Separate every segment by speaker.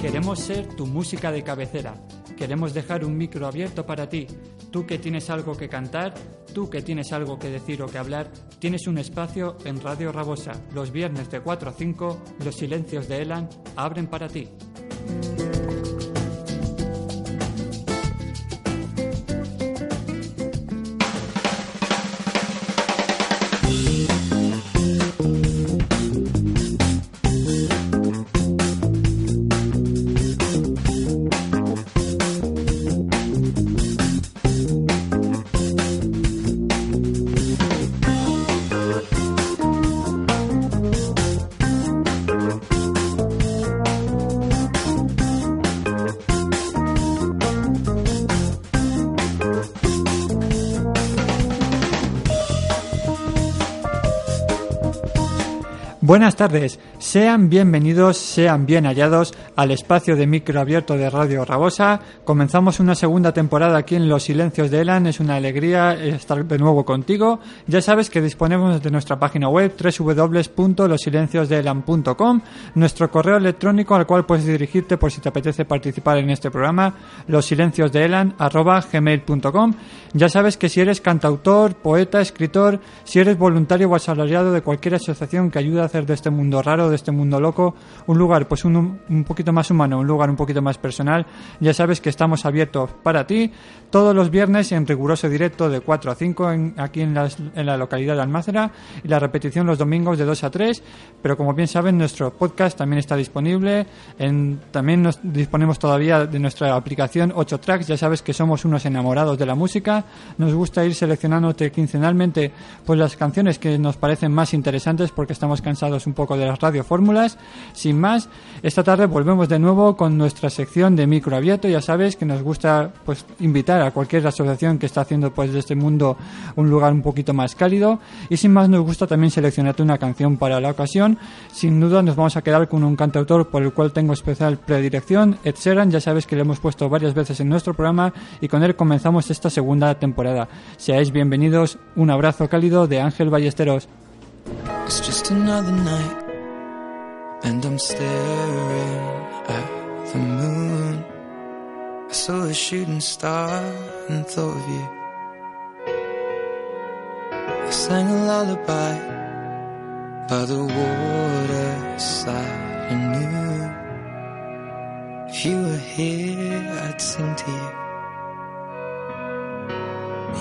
Speaker 1: Queremos ser tu música de cabecera. Queremos dejar un micro abierto para ti. Tú que tienes algo que cantar, tú que tienes algo que decir o que hablar, tienes un espacio en Radio Rabosa. Los viernes de 4 a 5, los silencios de Elan abren para ti. Buenas tardes, sean bienvenidos, sean bien hallados al espacio de micro abierto de Radio Rabosa. Comenzamos una segunda temporada aquí en Los Silencios de Elan, es una alegría estar de nuevo contigo. Ya sabes que disponemos de nuestra página web www.losilenciosdeelan.com, nuestro correo electrónico al cual puedes dirigirte por si te apetece participar en este programa, losilenciosdeelan.gmail.com. Ya sabes que si eres cantautor, poeta, escritor, si eres voluntario o asalariado de cualquier asociación que ayude a hacer de este mundo raro, de este mundo loco, un lugar pues un, un poquito más humano, un lugar un poquito más personal. Ya sabes que estamos abiertos para ti todos los viernes en riguroso directo de 4 a 5 en, aquí en, las- en la localidad de Almácera y la repetición los domingos de 2 a 3. Pero como bien saben, nuestro podcast también está disponible. En, también nos disponemos todavía de nuestra aplicación 8 Tracks. Ya sabes que somos unos enamorados de la música. Nos gusta ir seleccionando quincenalmente pues las canciones que nos parecen más interesantes porque estamos cansados un poco de las radiofórmulas. Sin más, esta tarde volvemos de nuevo con nuestra sección de micro abierto. Ya sabes que nos gusta pues invitar a cualquier asociación que está haciendo pues de este mundo un lugar un poquito más cálido. Y sin más, nos gusta también seleccionarte una canción para la ocasión. Sin duda, nos vamos a quedar con un cantautor por el cual tengo especial predilección, Ed Sheeran. Ya sabes que lo hemos puesto varias veces en nuestro programa y con él comenzamos esta segunda temporada. Seáis bienvenidos. Un abrazo cálido de Ángel Ballesteros.
Speaker 2: It's just another night, and I'm staring at the moon. I saw a shooting star and thought of you. I sang a lullaby by the waterside and knew if you were here, I'd sing to you.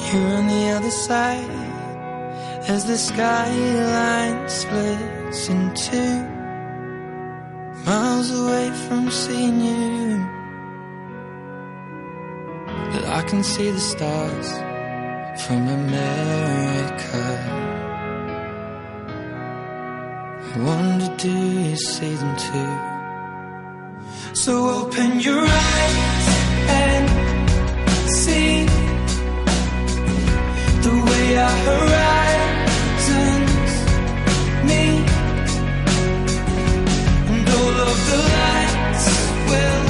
Speaker 2: You're on the other side as the skyline splits in two, miles away from seeing you. But I can see the stars from America. I wonder, do you see them too? So open your eyes and see the way I horizons will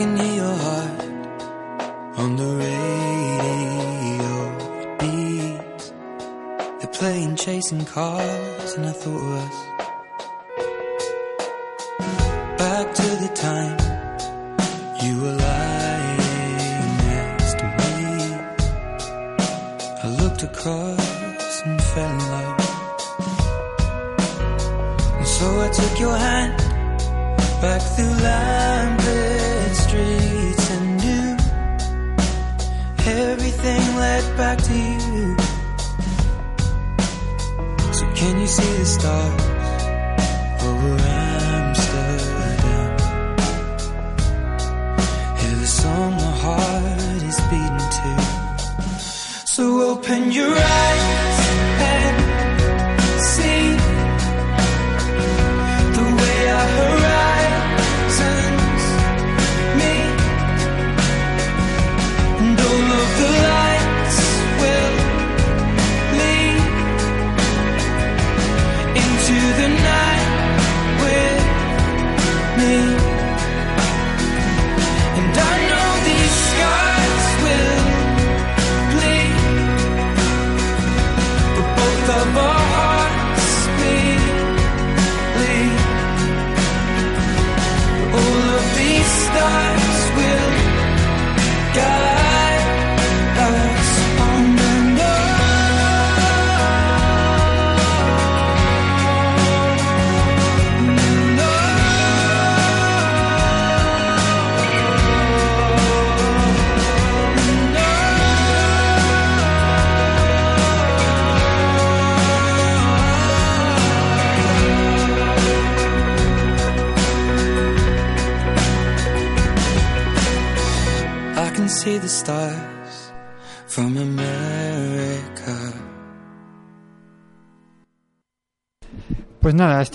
Speaker 2: can hear your heart on the radio. It beats. They're playing chasing cars, and I thought of us. Back to the time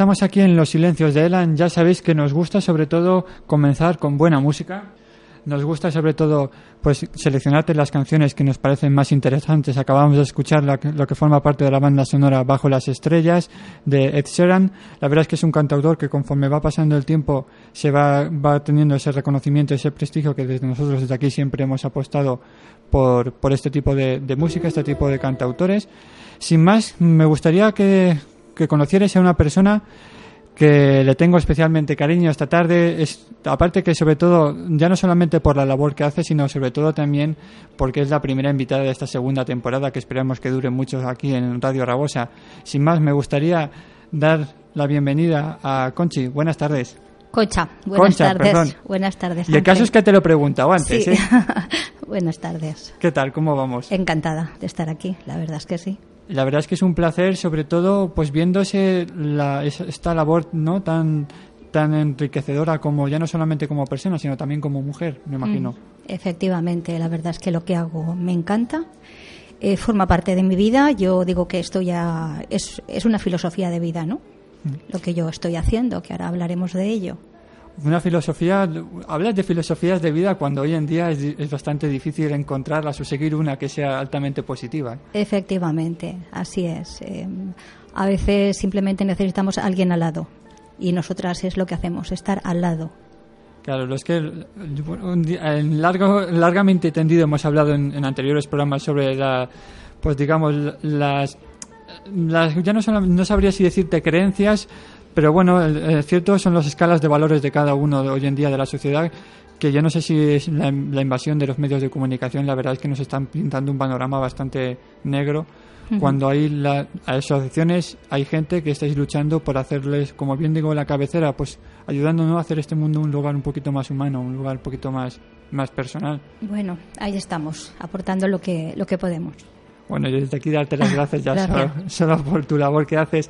Speaker 1: estamos aquí en Los Silencios de Elan. Ya sabéis que nos gusta sobre todo comenzar con buena música. Nos gusta sobre todo pues seleccionarte las canciones que nos parecen más interesantes. Acabamos de escuchar la lo que forma parte de la banda sonora Bajo las Estrellas de Ed Sheeran. La verdad es que es un cantautor que conforme va pasando el tiempo se va, va teniendo ese reconocimiento, ese prestigio que desde nosotros desde aquí siempre hemos apostado por, por este tipo de, de música, este tipo de cantautores. Sin más, me gustaría que, que conocierais a una persona que le tengo especialmente cariño esta tarde. Es, aparte que sobre todo, ya no solamente por la labor que hace, sino sobre todo también porque es la primera invitada de esta segunda temporada que esperamos que dure mucho aquí en Radio Rabosa. Sin más, me gustaría dar la bienvenida a Conchi. Buenas tardes.
Speaker 3: Concha, buenas
Speaker 1: Concha,
Speaker 3: tardes.
Speaker 1: perdón.
Speaker 3: Buenas tardes.
Speaker 1: Y el caso es que te lo he preguntado antes.
Speaker 3: Sí.
Speaker 1: ¿eh?
Speaker 3: buenas tardes.
Speaker 1: ¿Qué tal? ¿Cómo vamos?
Speaker 3: Encantada de estar aquí, la verdad es que sí.
Speaker 1: La verdad es que es un placer, sobre todo, pues viéndose la, es- esta labor no tan tan enriquecedora como ya no solamente como persona, sino también como mujer, me imagino.
Speaker 3: Mm, Efectivamente, la verdad es que lo que hago me encanta. Eh, forma parte de mi vida. Yo digo que esto ya es, es una filosofía de vida, ¿no?
Speaker 1: Mm.
Speaker 3: Lo que yo estoy haciendo, que ahora hablaremos de ello.
Speaker 1: Una filosofía, hablas de filosofías de vida cuando hoy en día es, es bastante difícil encontrarlas o seguir una que sea altamente positiva.
Speaker 3: Efectivamente, así es. Eh, a veces simplemente necesitamos a alguien al lado. Y nosotras es lo que hacemos, estar al lado.
Speaker 1: Claro, lo es que en largo, largamente tendido hemos hablado en, en anteriores programas sobre la, pues digamos, las, las ya no, son, no sabría si decirte creencias, pero bueno, el, el cierto son las escalas de valores de cada uno de hoy en día de la sociedad, que yo no sé si es la, la invasión de los medios de comunicación, la verdad es que nos están pintando un panorama bastante negro. Cuando hay la, asociaciones, hay gente que estáis luchando por hacerles, como bien digo, la cabecera, pues ayudándonos a hacer este mundo un lugar un poquito más humano, un lugar un poquito más, más personal.
Speaker 3: Bueno, ahí estamos, aportando lo que, lo que podemos.
Speaker 1: Bueno, yo desde aquí darte las gracias ya solo,
Speaker 3: Gracias.
Speaker 1: solo por tu labor que haces.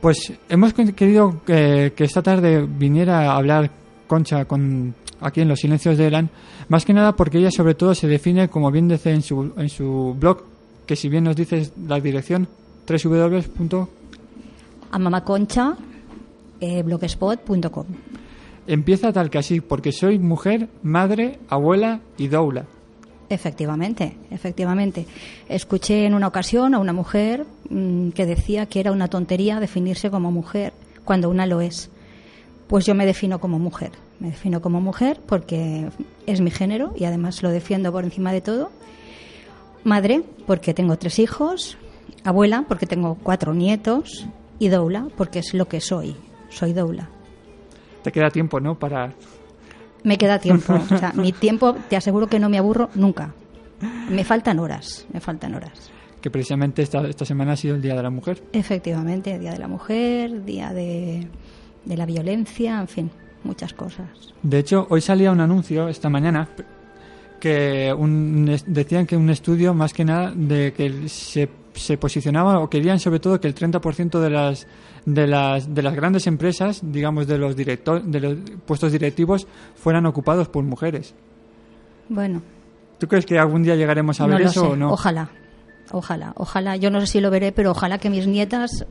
Speaker 1: Pues hemos querido que, que esta tarde viniera a hablar Concha con aquí en los silencios de Elan, más que nada porque ella sobre todo se define, como bien dice en su, en su blog, que si bien nos dices la dirección, www.
Speaker 3: A mamaconcha, eh.
Speaker 1: Empieza tal que así, porque soy mujer, madre, abuela y doula.
Speaker 3: Efectivamente, efectivamente. Escuché en una ocasión a una mujer mm, que decía que era una tontería definirse como mujer cuando una lo es. Pues yo me defino como mujer. Me defino como mujer porque es mi género y además lo defiendo por encima de todo. Madre, porque tengo tres hijos. Abuela, porque tengo cuatro nietos. Y doula, porque es lo que soy. Soy doula.
Speaker 1: Te queda tiempo, ¿no? Para
Speaker 3: Me queda tiempo. O sea, mi tiempo, te aseguro que no me aburro nunca. Me faltan horas, me faltan horas.
Speaker 1: que precisamente esta, esta semana ha sido el Día de la Mujer.
Speaker 3: Efectivamente, Día de la Mujer, Día de, de la Violencia, en fin, muchas cosas.
Speaker 1: De hecho, hoy salía un anuncio esta mañana que un- decían que un estudio más que nada de que se, se posicionaba o querían sobre todo que el 30% de las de las de las grandes empresas, digamos de los director, de los puestos directivos fueran ocupados por mujeres.
Speaker 3: Bueno,
Speaker 1: ¿Tú crees que algún día llegaremos a
Speaker 3: no
Speaker 1: ver eso
Speaker 3: sé.
Speaker 1: o no?
Speaker 3: Ojalá, ojalá, ojalá. Yo no sé si lo veré, pero ojalá que mis nietas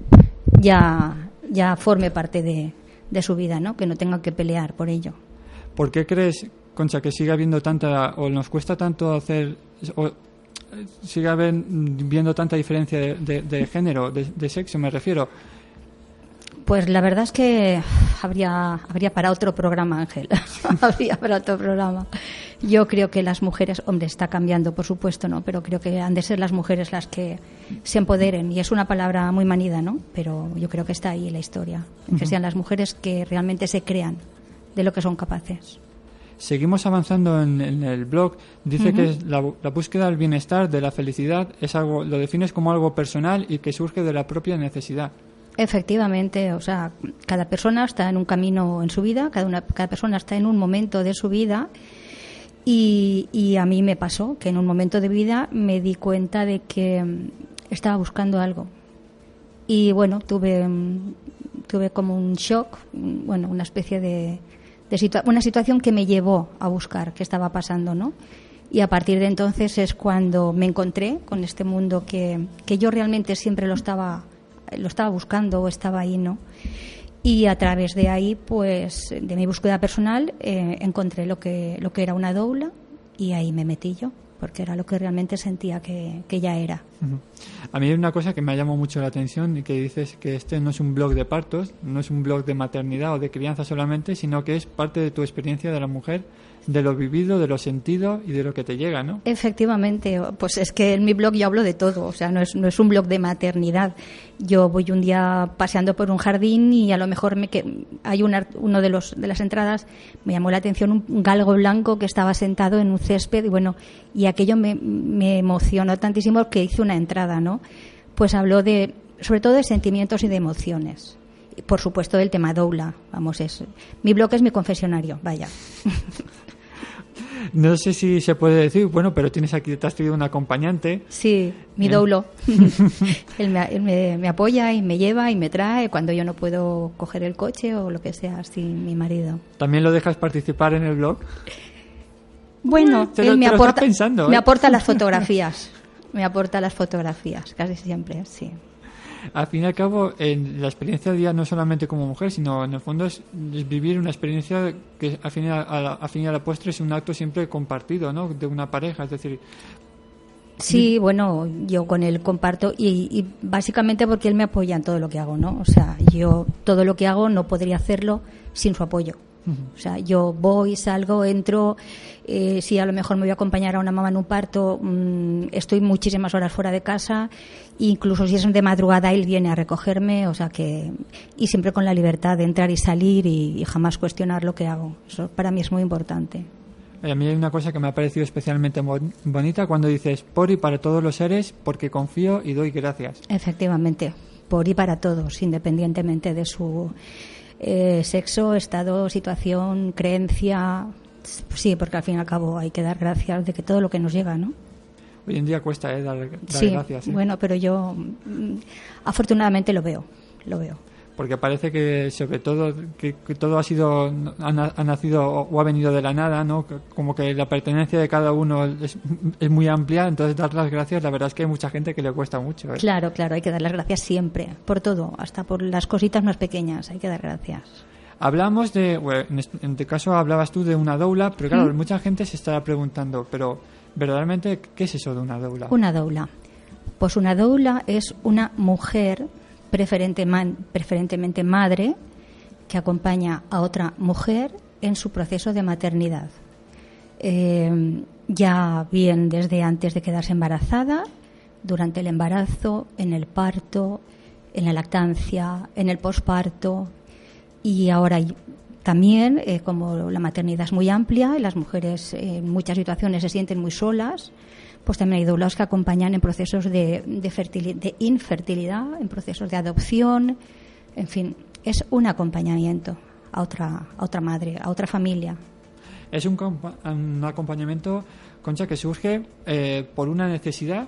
Speaker 3: ya, ya forme parte de, de su vida, ¿no? Que no tengan que pelear por ello.
Speaker 1: ¿Por qué crees, Concha, que sigue habiendo tanta, o nos cuesta tanto hacer, o sigue viendo tanta diferencia de, de- de género, de, de sexo, me refiero?
Speaker 3: Pues la verdad es que habría, habría para otro programa, Ángel. habría para otro programa. Yo creo que las mujeres, hombre, está cambiando, por supuesto, ¿no? Pero creo que han de ser las mujeres las que se empoderen. Y es una palabra muy manida, ¿no? Pero yo creo que está ahí la historia. Que sean las mujeres que realmente se crean de lo que son capaces.
Speaker 1: Seguimos avanzando en, en el blog. Dice que es la, la búsqueda del bienestar, de la felicidad, es algo, lo defines como algo personal y que surge de la propia necesidad.
Speaker 3: Efectivamente, o sea, cada persona está en un camino en su vida, cada, una, cada persona está en un momento de su vida y, y a mí me pasó que en un momento de vida me di cuenta de que mm, estaba buscando algo. Y bueno, tuve, mm, tuve como un shock, mm, bueno, una especie de, una situación que me llevó a buscar qué estaba pasando, ¿no? Y a partir de entonces es cuando me encontré con este mundo que, que yo realmente siempre lo estaba, lo estaba buscando o estaba ahí, ¿no? Y a través de ahí, pues, de mi búsqueda personal, eh, encontré lo que, lo que era una doula y ahí me metí yo, porque era lo que realmente sentía que, que ya era.
Speaker 1: A mí hay una cosa que me ha llamado mucho la atención y que dices que este no es un blog de partos, no es un blog de maternidad o de crianza solamente, sino que es parte de tu experiencia de la mujer, de lo vivido, de lo sentido y de lo que te llega, ¿no?
Speaker 3: Efectivamente, pues es que en mi blog yo hablo de todo, o sea, no es, no es un blog de maternidad. Yo voy un día paseando por un jardín y a lo mejor me que hay un ar- uno de los de las entradas me llamó la atención un galgo blanco que estaba sentado en un césped y bueno, y aquello me, me emocionó tantísimo que hice una entrada, ¿no? Pues habló de sobre todo de sentimientos y de emociones. Por supuesto del tema doula, vamos, es mi blog es mi confesionario, vaya.
Speaker 1: No sé si se puede decir, bueno, pero tienes aquí, te has traído un acompañante.
Speaker 3: Sí, mi
Speaker 1: Bien.
Speaker 3: doulo. él me, él me- me apoya y me lleva y me trae cuando yo no puedo coger el coche o lo que sea sin mi marido.
Speaker 1: ¿También lo dejas participar en el blog?
Speaker 3: Bueno,
Speaker 1: te lo-
Speaker 3: él me
Speaker 1: te
Speaker 3: aporta,
Speaker 1: pensando,
Speaker 3: me
Speaker 1: ¿eh?
Speaker 3: aporta las fotografías. Me aporta las fotografías, casi siempre, sí.
Speaker 1: Al fin y al cabo, en la experiencia de día no solamente como mujer, sino en el fondo es, vivir una experiencia que al fin, y a, la, al fin y postre es un acto siempre compartido, ¿no? De una pareja, es decir,
Speaker 3: Sí, bueno, yo con él comparto y, y básicamente porque él me apoya en todo lo que hago, ¿no? O sea, yo todo lo que hago no podría hacerlo sin su apoyo. O sea, yo voy, salgo, entro, eh, si a lo mejor me voy a acompañar a una mamá en un parto, mm, estoy muchísimas horas fuera de casa, incluso si es de madrugada él viene a recogerme, o sea que, y siempre con la libertad de entrar y salir y, y jamás cuestionar lo que hago. Eso para mí es muy importante.
Speaker 1: a mí hay una cosa que me ha parecido especialmente bon- bonita cuando dices por y para todos los seres, porque confío y doy gracias.
Speaker 3: Efectivamente, por y para todos, independientemente de su eh, sexo, estado, situación, creencia. Sí, porque al fin y al cabo hay que dar gracias de que todo lo que nos llega, ¿no?
Speaker 1: Hoy en día cuesta ¿eh? dar, dar
Speaker 3: sí,
Speaker 1: gracias. ¿eh?
Speaker 3: bueno, pero yo mm, afortunadamente lo veo, lo veo.
Speaker 1: Porque parece que sobre todo que, que todo ha sido ha, na- ha nacido o ha venido de la nada, ¿no? Como que la pertenencia de cada uno es, es muy amplia, entonces dar las gracias, la verdad es que hay mucha gente que le cuesta mucho. ¿eh?
Speaker 3: Claro, claro, hay que dar las gracias siempre, por todo, hasta por las cositas más pequeñas, hay que dar gracias.
Speaker 1: Hablamos de, bueno, en este, este caso hablabas tú de una doula, pero claro, mucha gente se estará preguntando, pero verdaderamente, ¿qué es eso de una doula?
Speaker 3: Una doula. Pues una doula es una mujer, preferentemente madre, que acompaña a otra mujer en su proceso de maternidad. Eh, ya bien desde antes de quedarse embarazada, durante el embarazo, en el parto, en la lactancia, en el posparto y ahora también, eh, como la maternidad es muy amplia y las mujeres en muchas situaciones se sienten muy solas, pues también hay doulas que acompañan en procesos de, de infertilidad, en procesos de adopción, en fin, es un acompañamiento a otra, a otra madre, a otra familia.
Speaker 1: Es un, un acompañamiento, Concha, que surge eh, por una necesidad,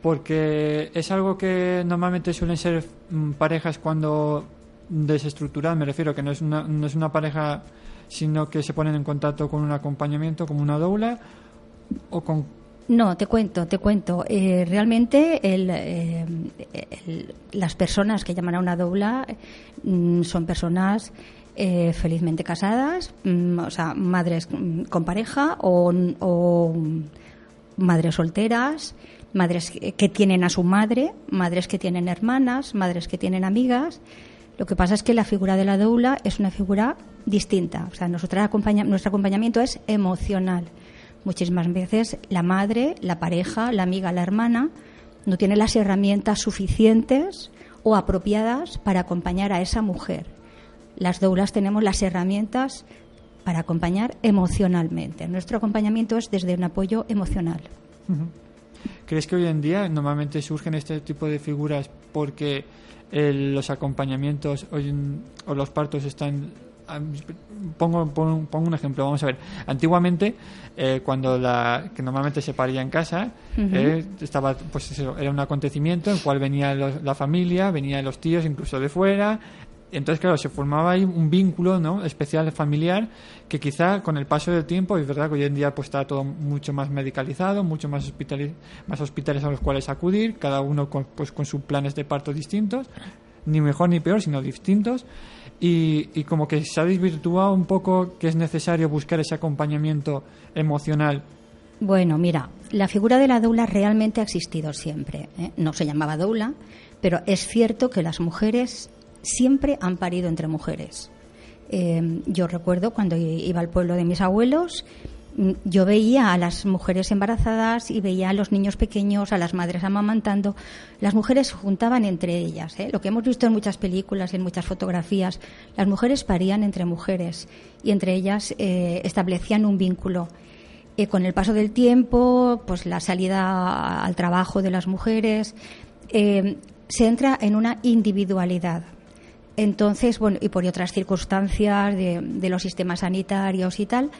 Speaker 1: porque es algo que normalmente suelen ser mm, parejas cuando desestructuradas, me refiero que no es una, no es una pareja, sino que se ponen en contacto con un acompañamiento, como una doula, o con
Speaker 3: no, te cuento, te cuento. Eh, realmente eh, las personas que llaman a una doula mm, son personas eh, felizmente casadas, mm, o sea, madres mm, con pareja o, madres solteras, madres que tienen a su madre, madres que tienen hermanas, madres que tienen amigas. Lo que pasa es que la figura de la doula es una figura distinta. O sea, nuestro acompañamiento es emocional. Muchísimas veces la madre, la pareja, la amiga, la hermana no tiene las herramientas suficientes o apropiadas para acompañar a esa mujer las doulas tenemos las herramientas para acompañar emocionalmente. Nuestro acompañamiento es desde un apoyo emocional.
Speaker 1: ¿Crees que hoy en día normalmente surgen este tipo de figuras porque los acompañamientos o los partos están pongo, pongo, un ejemplo, vamos a ver. Antiguamente, eh, cuando la que normalmente se paría en casa, eh, estaba, pues era un acontecimiento en el cual venía la familia, venían los tíos incluso de fuera, entonces, claro, se formaba ahí un vínculo ¿no? especial familiar que quizá con el paso del tiempo, es verdad que hoy en día pues está todo mucho más medicalizado, mucho más, hospitales, más hospitales a los cuales acudir, cada uno con, pues, con sus planes de parto distintos, ni mejor ni peor, sino distintos, y, como que se ha desvirtuado un poco que es necesario buscar ese acompañamiento emocional
Speaker 3: bueno, mira, la figura de la doula realmente ha existido siempre. ¿eh? No se llamaba doula, pero es cierto que las mujeres siempre han parido entre mujeres. Eh, yo recuerdo cuando iba al pueblo de mis abuelos, yo veía a las mujeres embarazadas y veía a los niños pequeños, a las madres amamantando. Las mujeres juntaban entre ellas. ¿eh? Lo que hemos visto en muchas películas, y en muchas fotografías, las mujeres parían entre mujeres y entre ellas eh, establecían un vínculo. con el paso del tiempo, pues la salida al trabajo de las mujeres, se entra en una individualidad. Entonces, bueno, y por otras circunstancias de, los sistemas sanitarios y tal,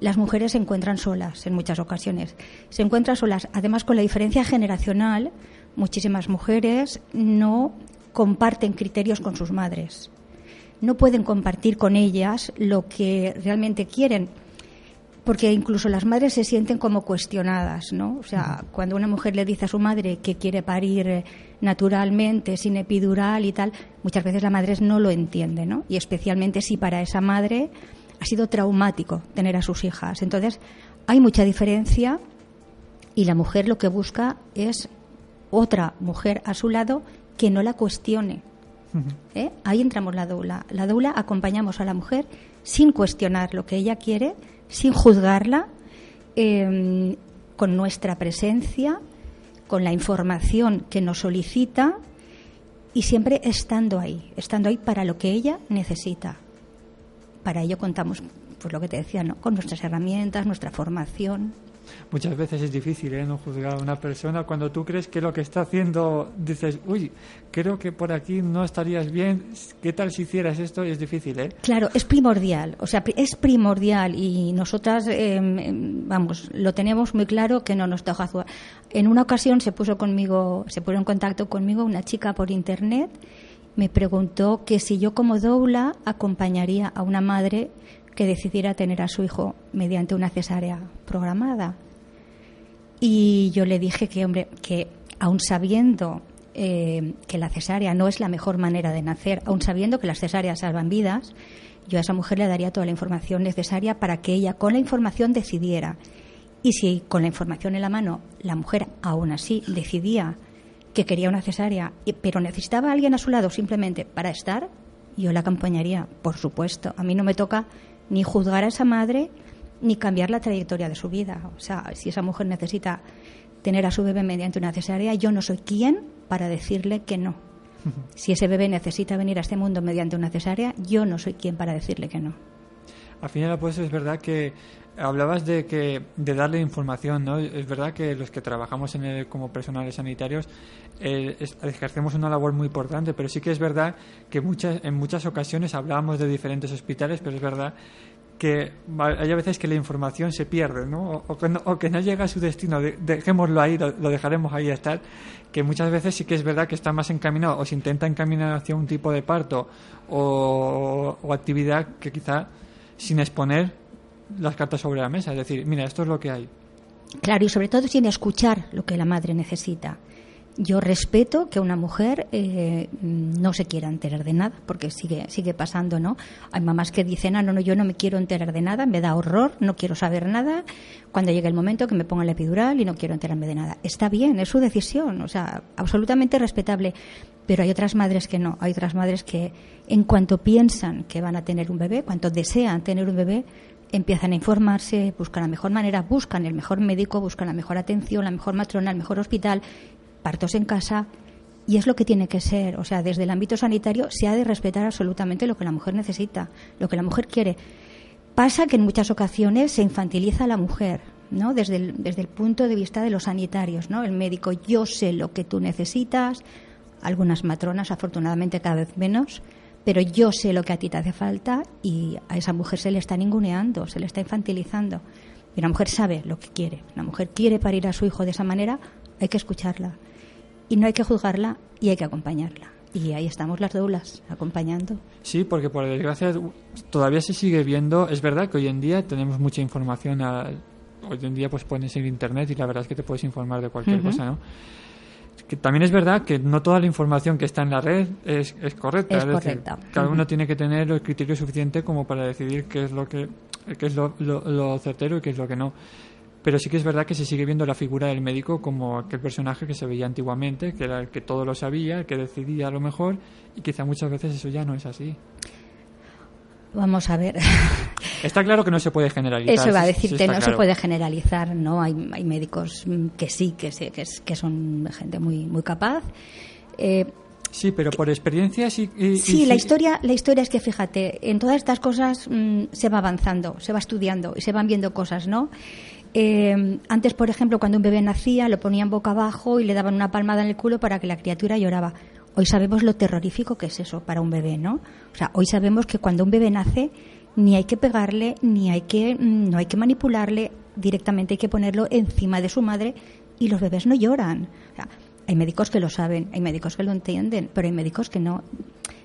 Speaker 3: las mujeres se encuentran solas en muchas ocasiones. Se encuentran solas. Además, con la diferencia generacional, muchísimas mujeres no comparten criterios con sus madres. No pueden compartir con ellas lo que realmente quieren porque incluso las madres se sienten como cuestionadas, ¿no? O sea, cuando una mujer le dice a su madre que quiere parir eh, naturalmente, sin epidural y tal, muchas veces la madre no lo entiende, ¿no? Y especialmente si para esa madre ha sido traumático tener a sus hijas. Entonces, hay mucha diferencia y la mujer lo que busca es otra mujer a su lado que no la cuestione. ¿Eh? Ahí entramos la doula. La doula acompañamos a la mujer sin cuestionar lo que ella quiere, sin juzgarla, em, con nuestra presencia, con la información que nos solicita y siempre estando ahí, estando ahí para lo que ella necesita. Para ello contamos, pues lo que te decía, ¿no? con nuestras herramientas, nuestra formación
Speaker 1: muchas veces es difícil ¿eh? no juzgar a una persona cuando tú crees que lo que está haciendo dices, uy, creo que por aquí no estarías bien, ¿qué tal si hicieras esto? Y es difícil, ¿eh?
Speaker 3: Claro, es primordial, o sea, es primordial y nosotras, em, vamos, lo tenemos muy claro que no nos toca jugar. En una ocasión se puso conmigo, se puso en contacto conmigo una chica por internet, me preguntó que si yo como doula acompañaría a una madre que decidiera tener a su hijo mediante una cesárea programada. Y yo le dije que, hombre, que aun sabiendo eh, que la cesárea no es la mejor manera de nacer, aun sabiendo que las cesáreas salvan vidas, yo a esa mujer le daría toda la información necesaria para que ella con la información decidiera. Y si con la información en la mano la mujer aún así decidía que quería una cesárea, pero necesitaba a alguien a su lado simplemente para estar, yo la acompañaría, por supuesto. A mí no me toca ni juzgar a esa madre ni cambiar la trayectoria de su vida. O sea, si esa mujer necesita tener a su bebé mediante una cesárea, yo no soy quien para decirle que no. Si ese bebé necesita venir a este mundo mediante una cesárea, yo no soy quien para decirle que no.
Speaker 1: Al final, pues es verdad que hablabas de que de darle información, ¿no? Es verdad que los que trabajamos en el, como personales sanitarios eh, ejercemos una labor muy importante, pero sí que es verdad que muchas, en muchas ocasiones hablábamos de diferentes hospitales, pero es verdad que hay a veces que la información se pierde, ¿no? O, que, no, o que no llega a su destino, de- dejémoslo ahí, lo, dejaremos ahí estar, que muchas veces sí que es verdad que está más encaminado o se intenta encaminar hacia un tipo de parto o actividad que quizá sin exponer las cartas sobre la mesa, es decir, mira, esto es lo que hay.
Speaker 3: Claro, y sobre todo sin escuchar lo que la madre necesita. Yo respeto que una mujer eh, no se quiera enterar de nada, porque sigue, sigue pasando, ¿no? Hay mamás que dicen, ah, no, no, yo no me quiero enterar de nada, me da horror, no quiero saber nada, cuando llegue el momento que me pongan la epidural y no quiero enterarme de nada. Está bien, es su decisión, o sea, absolutamente respetable. Pero hay otras madres que no, hay otras madres que en cuanto piensan que van a tener un bebé, cuanto desean tener un bebé, empiezan a informarse, buscan la mejor manera, buscan el mejor médico, buscan la mejor atención, la mejor matrona, el mejor hospital, partos en casa. Y es lo que tiene que ser. O sea, desde el ámbito sanitario se ha de respetar absolutamente lo que la mujer necesita, lo que la mujer quiere. Pasa que en muchas ocasiones se infantiliza a la mujer, ¿no? Desde el, desde el punto de vista de los sanitarios, ¿no? El médico, yo sé lo que tú necesitas, algunas matronas, afortunadamente cada vez menos, pero yo sé lo que a ti te hace falta y a esa mujer se le está ninguneando, se le está infantilizando. Y una mujer sabe lo que quiere. Una mujer quiere parir a su hijo de esa manera, hay que escucharla. Y no hay que juzgarla y hay que acompañarla. Y ahí estamos las doulas, acompañando.
Speaker 1: Sí, porque por desgracia todavía se sigue viendo. Es verdad que hoy en día tenemos mucha información. a- hoy en día pues pones en internet y la verdad es que te puedes informar de cualquier cosa, ¿no? Que también es verdad que no toda la información que está en la red es, es correcta.
Speaker 3: Es
Speaker 1: decir,
Speaker 3: correcta.
Speaker 1: cada uno tiene que tener el criterio suficiente como para decidir qué es lo que qué es lo, lo- lo certero y qué es lo que no. Pero sí que es verdad que se sigue viendo la figura del médico como aquel personaje que se veía antiguamente, que era el que todo lo sabía, el que decidía a lo mejor, y quizá muchas veces eso ya no es así.
Speaker 3: Vamos a ver.
Speaker 1: Está claro que no se puede generalizar.
Speaker 3: Eso iba a
Speaker 1: sí
Speaker 3: decirte, no se puede generalizar, ¿no? Hay, hay médicos que sí, que, sí, que, es- que son gente muy, muy capaz. Eh,
Speaker 1: Sí, pero por experiencias y... y- y
Speaker 3: Sí, la historia, la historia es que fíjate, en todas estas cosas mm, se va avanzando, se va estudiando y se van viendo cosas, ¿no? Eh, antes, por ejemplo, cuando un bebé nacía, lo ponían boca abajo y le daban una palmada en el culo para que la criatura lloraba. Hoy sabemos lo terrorífico que es eso para un bebé, ¿no? O sea, hoy sabemos que cuando un bebé nace ni hay que pegarle, ni hay que, mm, no hay que manipularle, directamente hay que ponerlo encima de su madre y los bebés no lloran. O sea, hay médicos que lo saben, hay médicos que lo entienden, pero hay médicos que no.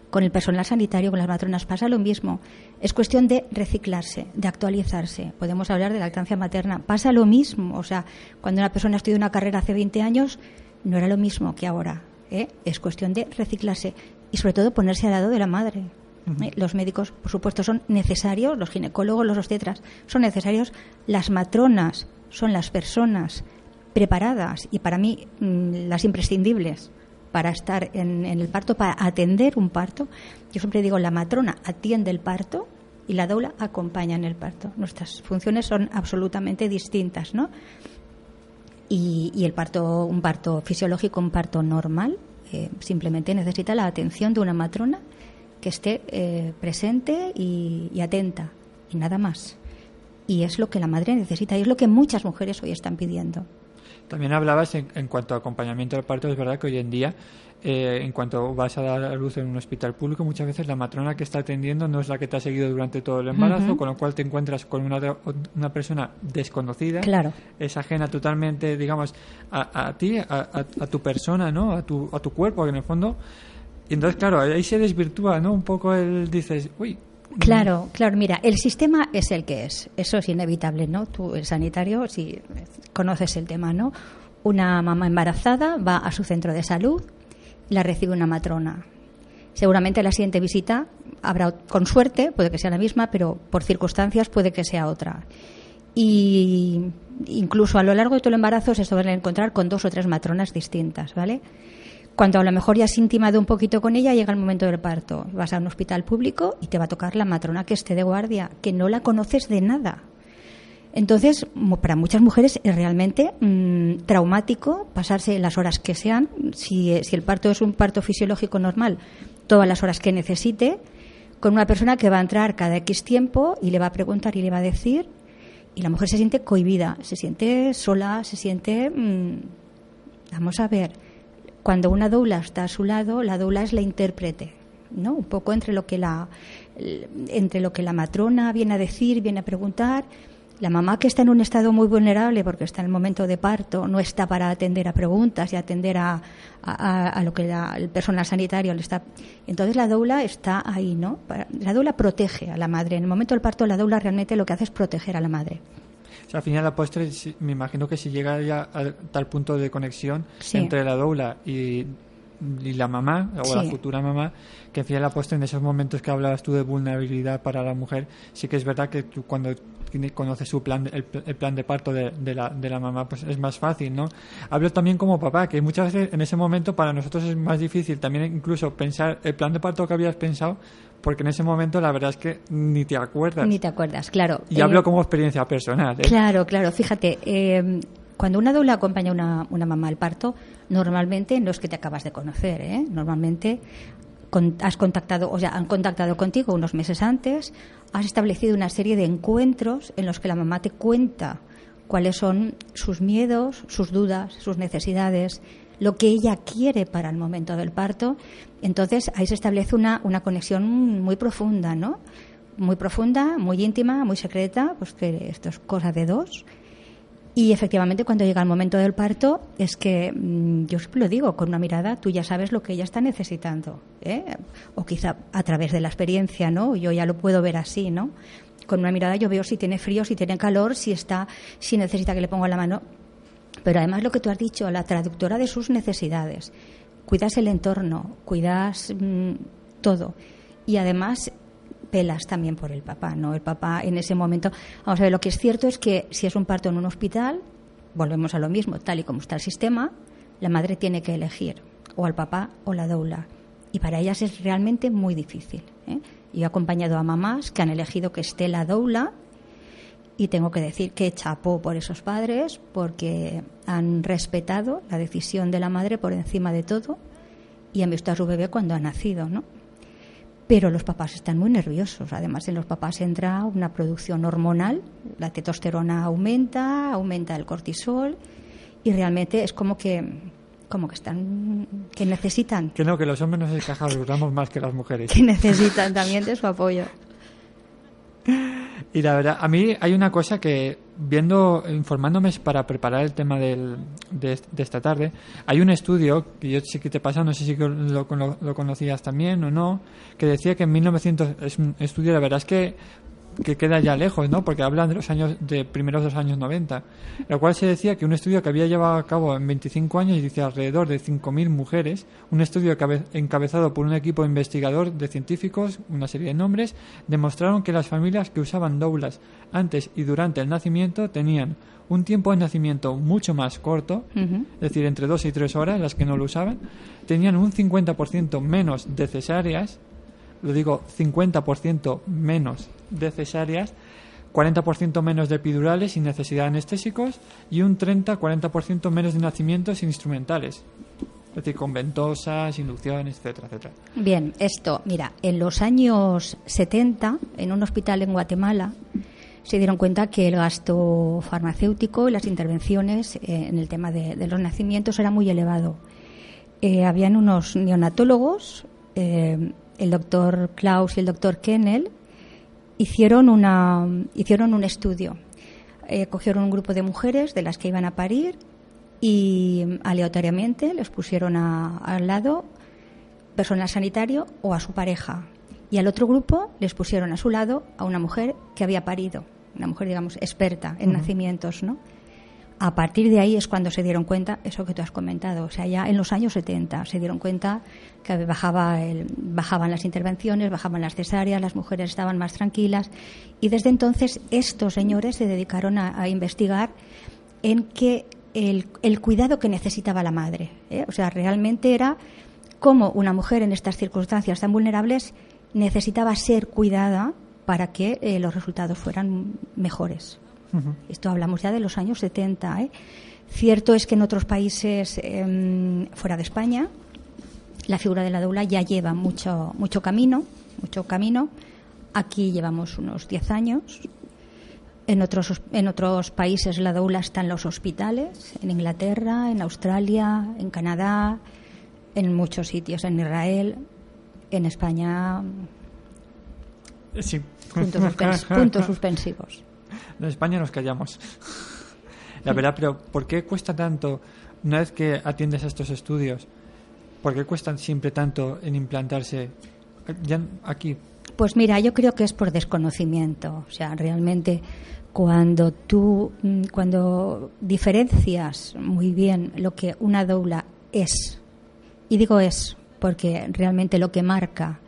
Speaker 3: Con el personal sanitario, con las matronas pasa lo mismo. Es cuestión de reciclarse, de actualizarse. Podemos hablar de lactancia materna. Pasa lo mismo. O sea, cuando una persona estudió una carrera hace 20 años, no era lo mismo que ahora. ¿Eh? Es cuestión de reciclarse y, sobre todo, ponerse al lado de la madre. ¿eh? Los médicos, por supuesto, son necesarios, los ginecólogos, los obstetras, son necesarios. Las matronas son las personas preparadas y para mí mm, las imprescindibles para estar en, en el parto, para atender un parto. Yo siempre digo, la matrona atiende el parto y la doula acompaña en el parto. Nuestras funciones son absolutamente distintas, ¿no? Y, y el parto, un parto fisiológico, un parto normal, eh, simplemente necesita la atención de una matrona que esté eh, presente y, y atenta, y nada más. Y es lo que la madre necesita, y es lo que muchas mujeres hoy están pidiendo.
Speaker 1: También hablabas en, en cuanto a acompañamiento del parto, es verdad que hoy en día, eh, en cuanto vas a dar a luz en un hospital público, muchas veces la matrona que está atendiendo no es la que te ha seguido durante todo el embarazo, con lo cual te encuentras con una, una persona desconocida,
Speaker 3: Claro.
Speaker 1: es ajena totalmente, digamos, a, a ti, a, a- a tu persona, ¿no? A tu, a tu cuerpo, que en el fondo. Y entonces, claro, ahí se desvirtúa, ¿no? Un poco el dices, uy.
Speaker 3: Claro, claro, mira, el sistema es el que es, eso es inevitable, ¿no? Tú, el sanitario, si conoces el tema, ¿no? Una mamá embarazada va a su centro de salud, la recibe una matrona. Seguramente la siguiente visita habrá, con suerte, puede que sea la misma, pero por circunstancias puede que sea otra. Y incluso a lo largo de todo el embarazo se suelen encontrar con dos o tres matronas distintas, ¿vale? Cuando a lo mejor ya has intimado un poquito con ella, llega el momento del parto. Vas a un hospital público y te va a tocar la matrona que esté de guardia, que no la conoces de nada. Entonces, para muchas mujeres es realmente mm, traumático pasarse las horas que sean, si, eh, si el parto es un parto fisiológico normal, todas las horas que necesite, con una persona que va a entrar cada X tiempo y le va a preguntar y le va a decir, y la mujer se siente cohibida, se siente sola, se siente... mm, vamos a ver, cuando una doula está a su lado, la doula es la intérprete, ¿no? Un poco entre lo que la entre lo que la matrona viene a decir, viene a preguntar, la mamá que está en un estado muy vulnerable porque está en el momento de parto, no está para atender a preguntas y atender a, a- lo que la- el personal sanitario le está. Entonces la doula está ahí, ¿no? La doula protege a la madre. En el momento del parto, la doula realmente lo que hace es proteger a la madre.
Speaker 1: Al final la postre, me imagino que si llega ya a tal punto de conexión
Speaker 3: Sí.
Speaker 1: entre la doula y, y la mamá, o la futura mamá, que al final la postre en esos momentos que hablabas tú de vulnerabilidad para la mujer, sí que es verdad que tú cuando conoces su plan, el, el plan de parto de, de la, de la mamá, pues es más fácil, ¿no? Hablo también como papá, que muchas veces en ese momento para nosotros es más difícil también incluso pensar el plan de parto que habías pensado, porque en ese momento la verdad es que ni te acuerdas.
Speaker 3: Ni te acuerdas, claro.
Speaker 1: Y
Speaker 3: Eh,
Speaker 1: hablo como experiencia personal, ¿eh?
Speaker 3: Claro, claro. Fíjate, eh, cuando una doula acompaña a una, una mamá al parto, normalmente no es que te acabas de conocer, ¿eh? Normalmente con- has contactado, o sea, han contactado contigo unos meses antes, has establecido una serie de encuentros en los que la mamá te cuenta cuáles son sus miedos, sus dudas, sus necesidades, lo que ella quiere para el momento del parto. Entonces ahí se establece una, una conexión muy profunda, ¿no? Muy profunda, muy íntima, muy secreta, pues que esto es cosa de dos. Y efectivamente, cuando llega el momento del parto, es que mm, yo siempre lo digo, con una mirada tú ya sabes lo que ella está necesitando. ¿eh? O quizá a través de la experiencia, ¿no? Yo ya lo puedo ver así, ¿no? Con una mirada yo veo si tiene frío, si tiene calor, si está, si necesita que le ponga la mano. Pero además lo que tú has dicho, la traductora de sus necesidades. Cuidas el entorno, cuidas mm, todo. Y además pelas también por el papá, ¿no? El papá en ese momento. Vamos a ver, lo que es cierto es que si es un parto en un hospital, volvemos a lo mismo, tal y como está el sistema, la madre tiene que elegir o al papá o la doula. Y para ellas es realmente muy difícil. ¿eh? Yo he acompañado a mamás que han elegido que esté la doula y tengo que decir que chapó por esos padres porque han respetado la decisión de la madre por encima de todo y han visto a su bebé cuando ha nacido, ¿no? Pero los papás están muy nerviosos. Además, en los papás entra una producción hormonal, la testosterona aumenta, aumenta el cortisol y realmente es como que como que están que necesitan
Speaker 1: Que no, que los hombres nos escajaruramos más que las mujeres.
Speaker 3: que necesitan también de su apoyo.
Speaker 1: Y la verdad, a mí hay una cosa que, viendo, informándome para preparar el tema del, de, de esta tarde, hay un estudio que yo sí que te pasa, no sé si lo, lo, lo conocías también o no, que decía que en 1900, es un estudio, la verdad es que que queda ya lejos, ¿no? Porque hablan de los años de primeros dos años 90, lo cual se decía que un estudio que había llevado a cabo en 25 años y dice alrededor de 5.000 mujeres, un estudio cabe- encabezado por un equipo investigador de científicos, una serie de nombres, demostraron que las familias que usaban doulas antes y durante el nacimiento tenían un tiempo de nacimiento mucho más corto, es decir, entre dos y tres horas, las que no lo usaban, tenían un 50% menos de cesáreas, lo digo 50% menos de cesáreas, 40% menos de epidurales sin necesidad de anestésicos y un 30-40% menos de nacimientos instrumentales, es decir, con ventosas, inducciones, etcétera, etcétera.
Speaker 3: Bien, esto, mira, en los años 70, en un hospital en Guatemala, se dieron cuenta que el gasto farmacéutico y las intervenciones eh, en el tema de, los nacimientos era muy elevado. Eh, habían unos neonatólogos, eh, el doctor Klaus y el doctor Kennel, hicieron, una, hicieron un estudio. Eh, cogieron un grupo de mujeres de las que iban a parir y aleatoriamente les pusieron a- al lado personal sanitario o a su pareja. Y al otro grupo les pusieron a su lado a una mujer que había parido, una mujer, digamos, experta en nacimientos, ¿no? A partir de ahí es cuando se dieron cuenta, eso que tú has comentado, o sea, ya en los años 70 se dieron cuenta que bajaba el- bajaban las intervenciones, bajaban las cesáreas, las mujeres estaban más tranquilas y desde entonces estos señores se dedicaron a, investigar en que el, el cuidado que necesitaba la madre, ¿eh? o sea, realmente era cómo una mujer en estas circunstancias tan vulnerables necesitaba ser cuidada para que eh, los resultados fueran mejores. Esto hablamos ya de los años 70. ¿eh? Cierto es que en otros países em, fuera de España la figura de la doula ya lleva mucho, mucho camino. mucho camino. Aquí llevamos unos 10 años. En otros, en otros países la doula está en los hospitales, en Inglaterra, en Australia, en Canadá, en muchos sitios, en Israel, en España.
Speaker 1: Sí.
Speaker 3: Puntos, suspens- puntos suspensivos.
Speaker 1: En España nos callamos. La verdad, pero ¿por qué cuesta tanto, una vez que atiendes a estos estudios, por qué cuestan siempre tanto en implantarse aquí?
Speaker 3: Pues mira, yo creo que es por desconocimiento. O sea, realmente cuando tú, mm, cuando diferencias muy bien lo que una doula es, y digo es porque realmente lo que marca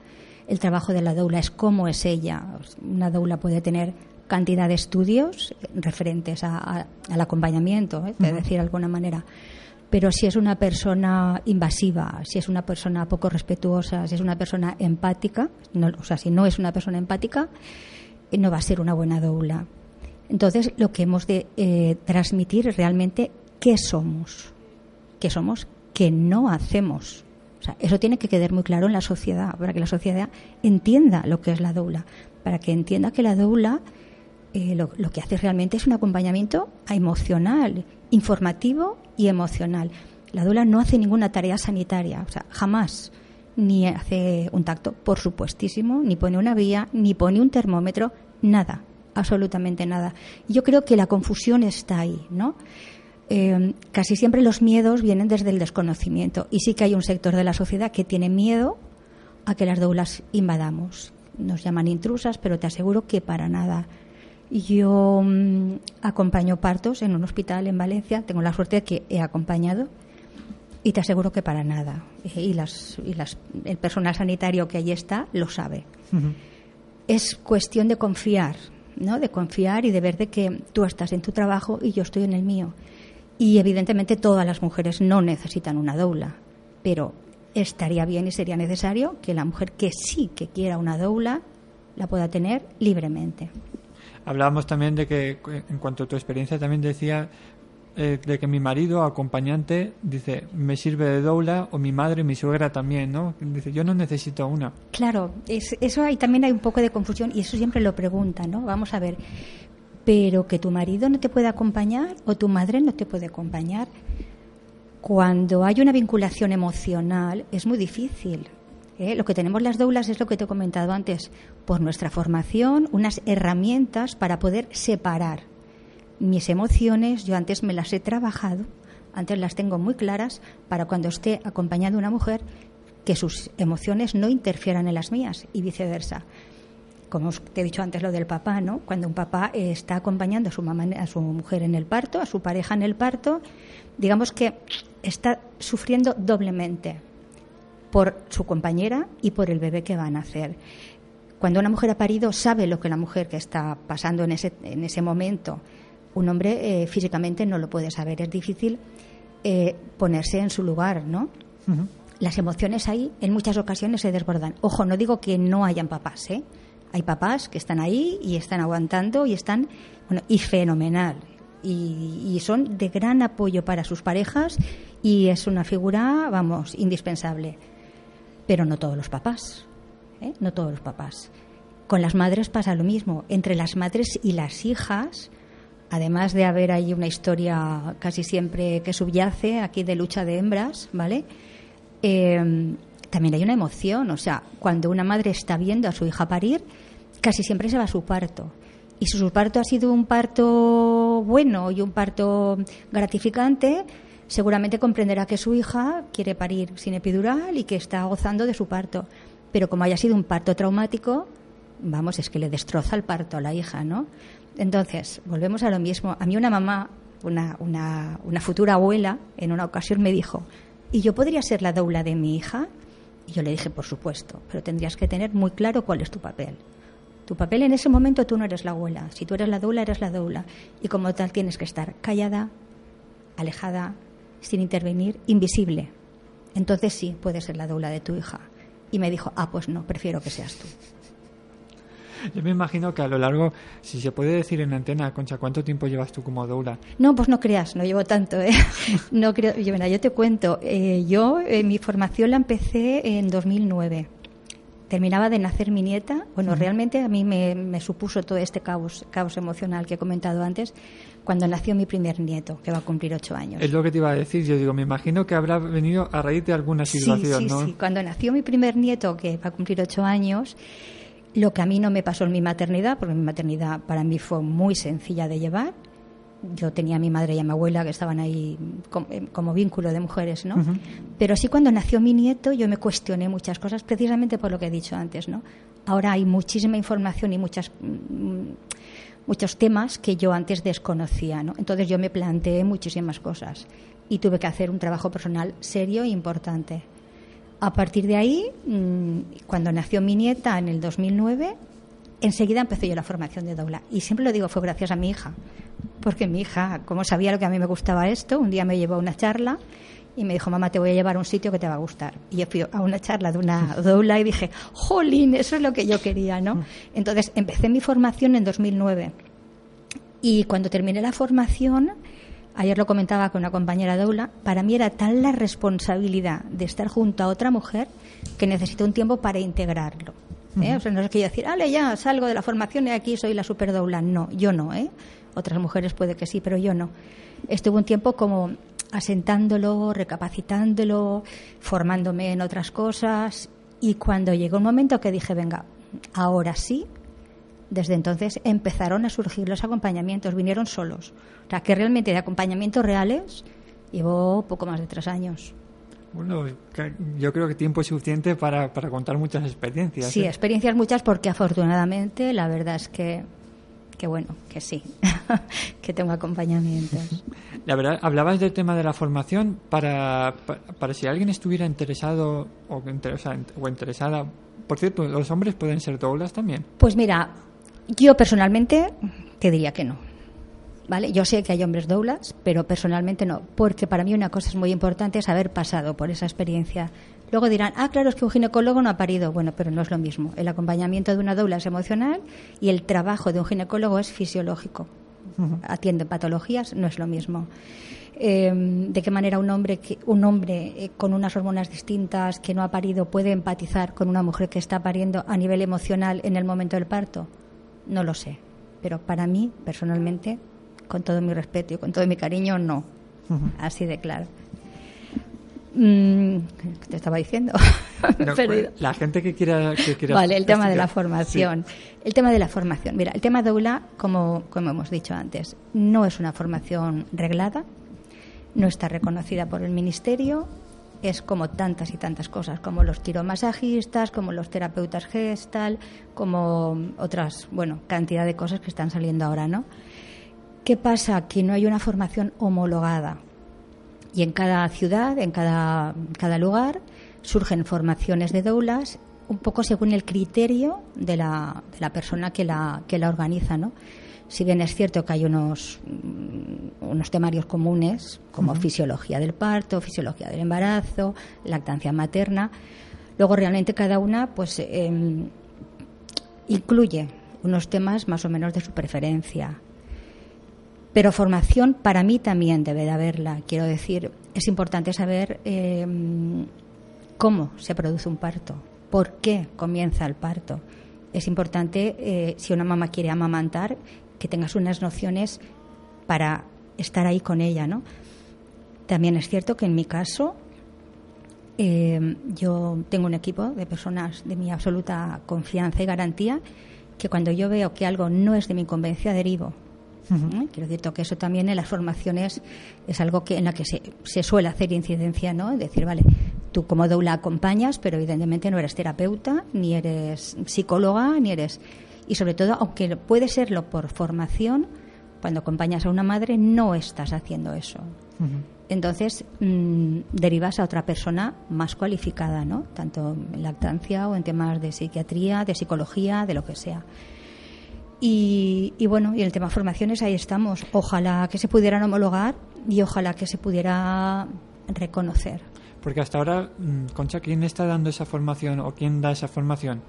Speaker 3: el trabajo de la doula es cómo es ella. Una doula puede tener cantidad de estudios referentes a- a- al acompañamiento, ¿eh? de decir de alguna manera. Pero si es una persona invasiva, si es una persona poco respetuosa, si es una persona empática, no- o sea, si no es una persona empática, eh, no va a ser una buena doula. Entonces, lo que hemos de eh, transmitir es realmente qué somos, qué somos, qué no hacemos. O sea, eso tiene que quedar muy claro en la sociedad, para que la sociedad entienda lo que es la doula, para que entienda que la doula eh, lo, que hace realmente es un acompañamiento emocional, informativo y emocional. La doula no hace ninguna tarea sanitaria, o sea, jamás. Ni hace un tacto, por supuestísimo, ni pone una vía, ni pone un termómetro, nada, absolutamente nada. Yo creo que la confusión está ahí, ¿no? Eh, casi siempre los miedos vienen desde el desconocimiento y sí que hay un sector de la sociedad que tiene miedo a que las doulas invadamos. Nos llaman intrusas, pero te aseguro que para nada. Yo mm, acompaño partos en un hospital en Valencia, tengo la suerte de que he acompañado y te aseguro que para nada. Eh, Y, las, y las, el personal sanitario que allí está lo sabe. Es cuestión de confiar, ¿no? De confiar y de ver de que tú estás en tu trabajo y yo estoy en el mío. Y evidentemente todas las mujeres no necesitan una doula, pero estaría bien y sería necesario que la mujer que sí que quiera una doula la pueda tener libremente.
Speaker 1: Hablábamos también de que, en cuanto a tu experiencia, también decía eh, de que mi marido, acompañante, dice, me sirve de doula, o mi madre, mi suegra también, ¿no? Dice, yo no necesito una.
Speaker 3: Claro, es- eso ahí también hay un poco de confusión y eso siempre lo preguntan, ¿no? Vamos a ver, pero que tu marido no te puede acompañar o tu madre no te puede acompañar. Cuando hay una vinculación emocional es muy difícil. ¿Eh? Lo que tenemos las doulas es lo que te he comentado antes, por nuestra formación, unas herramientas para poder separar mis emociones. Yo antes me las he trabajado, antes las tengo muy claras para cuando esté acompañando a una mujer que sus emociones no interfieran en las mías y viceversa. Como te he dicho antes lo del papá, ¿no? Cuando un papá eh, está acompañando a su mamá, a su mujer en el parto, a su pareja en el parto, digamos que está sufriendo doblemente por su compañera y por el bebé que va a nacer. Cuando una mujer ha parido, sabe lo que la mujer que está pasando en ese, en ese momento. Un hombre eh, físicamente no lo puede saber. Es difícil eh, ponerse en su lugar, ¿no? Las emociones ahí en muchas ocasiones se desbordan. Ojo, no digo que no hayan papás, ¿eh? Hay papás que están ahí y están aguantando y están, bueno, y fenomenal. Y, y son de gran apoyo para sus parejas y es una figura, vamos, indispensable. Pero no todos los papás, ¿eh? No todos los papás. Con las madres pasa lo mismo. Entre las madres y las hijas, además de haber ahí una historia casi siempre que subyace aquí de lucha de hembras, ¿vale? Eh, también hay una emoción, o sea, cuando una madre está viendo a su hija parir, casi siempre se va a su parto. Y si su parto ha sido un parto bueno y un parto gratificante, seguramente comprenderá que su hija quiere parir sin epidural y que está gozando de su parto. Pero como haya sido un parto traumático, vamos, es que le destroza el parto a la hija, ¿no? Entonces, volvemos a lo mismo. A mí una mamá, una, una, una futura abuela, en una ocasión me dijo, ¿y yo podría ser la doula de mi hija? Y yo le dije, por supuesto, pero tendrías que tener muy claro cuál es tu papel. Tu papel en ese momento tú no eres la abuela. Si tú eres la doula, eres la doula. Y como tal tienes que estar callada, alejada, sin intervenir, invisible. Entonces sí, puedes ser la doula de tu hija. Y me dijo, ah, pues no, prefiero que seas tú.
Speaker 1: Yo me imagino que a lo largo, si se puede decir en antena, Concha, ¿cuánto tiempo llevas tú como doula?
Speaker 3: No, pues no creas, no llevo tanto. ¿eh? No creo, yo, mira, yo te cuento, eh, yo eh, mi formación la empecé en 2009 terminaba de nacer mi nieta, bueno, realmente a mí me, me, supuso todo este caos, caos emocional que he comentado antes, cuando nació mi primer nieto, que va a cumplir ocho años.
Speaker 1: Es lo que te iba a decir, yo digo, me imagino que habrá venido a raíz de alguna situación,
Speaker 3: sí,
Speaker 1: ¿no?
Speaker 3: Sí, cuando nació mi primer nieto, que va a cumplir ocho años, lo que a mí no me pasó en mi maternidad, porque mi maternidad para mí fue muy sencilla de llevar, yo tenía a mi madre y a mi abuela que estaban ahí eh, como, vínculo de mujeres, ¿no? Pero sí cuando nació mi nieto yo me cuestioné muchas cosas precisamente por lo que he dicho antes, ¿no? Ahora hay muchísima información y muchas mm, muchos temas que yo antes desconocía, ¿no? Entonces yo me planteé muchísimas cosas y tuve que hacer un trabajo personal serio e importante. A partir de ahí, mm, cuando nació mi nieta en el 2009, enseguida empecé yo la formación de doula. Y siempre lo digo, fue gracias a mi hija. Porque mi hija, como sabía lo que a mí me gustaba esto, un día me llevó a una charla y me dijo, mamá, te voy a llevar a un sitio que te va a gustar. Y yo fui a una charla de una doula y dije, jolín, eso es lo que yo quería, ¿no? Entonces empecé mi formación en 2009. Y cuando terminé la formación, ayer lo comentaba con una compañera doula, para mí era tal la responsabilidad de estar junto a otra mujer que necesité un tiempo para integrarlo. ¿eh? O sea, no es que yo decir, ale, ya salgo de la formación y aquí soy la super doula. No, yo no, ¿eh? Otras mujeres puede que sí, pero yo no. Estuve un tiempo como asentándolo, recapacitándolo, formándome en otras cosas y cuando llegó un momento que dije, venga, ahora sí, desde entonces empezaron a surgir los acompañamientos, vinieron solos. O sea, que realmente de acompañamientos reales llevo poco más de tres años.
Speaker 1: Bueno, yo creo que tiempo es suficiente para, para contar muchas experiencias.
Speaker 3: Sí,
Speaker 1: ¿eh?
Speaker 3: experiencias muchas porque afortunadamente la verdad es que, que bueno, que sí, que tengo acompañamientos.
Speaker 1: La verdad, hablabas del tema de la formación para, para, si alguien estuviera interesado o, o interesada. Por cierto, ¿los hombres pueden ser doulas también?
Speaker 3: Pues mira, yo personalmente te diría que no. ¿vale? Yo sé que hay hombres doulas, pero personalmente no, porque para mí una cosa es muy importante es haber pasado por esa experiencia. Luego dirán, ah, claro, es que un ginecólogo no ha parido. Bueno, pero no es lo mismo. El acompañamiento de una doula es emocional y el trabajo de un ginecólogo es fisiológico. Atiende patologías, no es lo mismo. Eh, de qué manera un hombre que, un hombre eh, con unas hormonas distintas que no ha parido puede empatizar con una mujer que está pariendo a nivel emocional en el momento del parto no lo sé pero para mí personalmente con todo mi respeto y con todo mi cariño, no. Así de claro. Mm, ¿Qué te estaba diciendo?
Speaker 1: Pues, la gente que quiera... Que
Speaker 3: vale, el tema de la formación. El tema de la formación. Mira, el tema de ULA, como, como hemos dicho antes, no es una formación reglada, no está reconocida por el Ministerio, es como tantas y tantas cosas, como los tiromasajistas, como los terapeutas gestal, como otras, bueno, cantidad de cosas que están saliendo ahora, ¿no? ¿Qué pasa? Que no hay una formación homologada. Y en cada ciudad, en cada, cada lugar, surgen formaciones de doulas un poco según el criterio de la, de la persona que la, que la organiza, ¿no? Si bien es cierto que hay unos, mm, unos temarios comunes, como fisiología del parto, fisiología del embarazo, lactancia materna, luego realmente cada una pues em, incluye unos temas más o menos de su preferencia. Pero formación para mí también debe de haberla. Quiero decir, es importante saber em, cómo se produce un parto, por qué comienza el parto. Es importante, eh, si una mamá quiere amamantar, que tengas unas nociones para estar ahí con ella, ¿no? También es cierto que en mi caso em, yo tengo un equipo de personas de mi absoluta confianza y garantía que cuando yo veo que algo no es de mi conveniencia derivo Quiero decir que eso también en las formaciones es algo que en la que se, se suele hacer incidencia, ¿no? Es decir, vale, tú como doula acompañas, pero evidentemente no eres terapeuta, ni eres psicóloga, ni eres... Y sobre todo, aunque puede serlo por formación, cuando acompañas a una madre no estás haciendo eso. Entonces, mm, derivas a otra persona más cualificada, ¿no? Tanto en lactancia o en temas de psiquiatría, de psicología, de lo que sea. Y, bueno, y el tema formaciones ahí estamos. Ojalá que se pudieran homologar y ojalá que se pudiera reconocer.
Speaker 1: Porque hasta ahora, mm, Concha, ¿quién está dando esa formación o quién da esa formación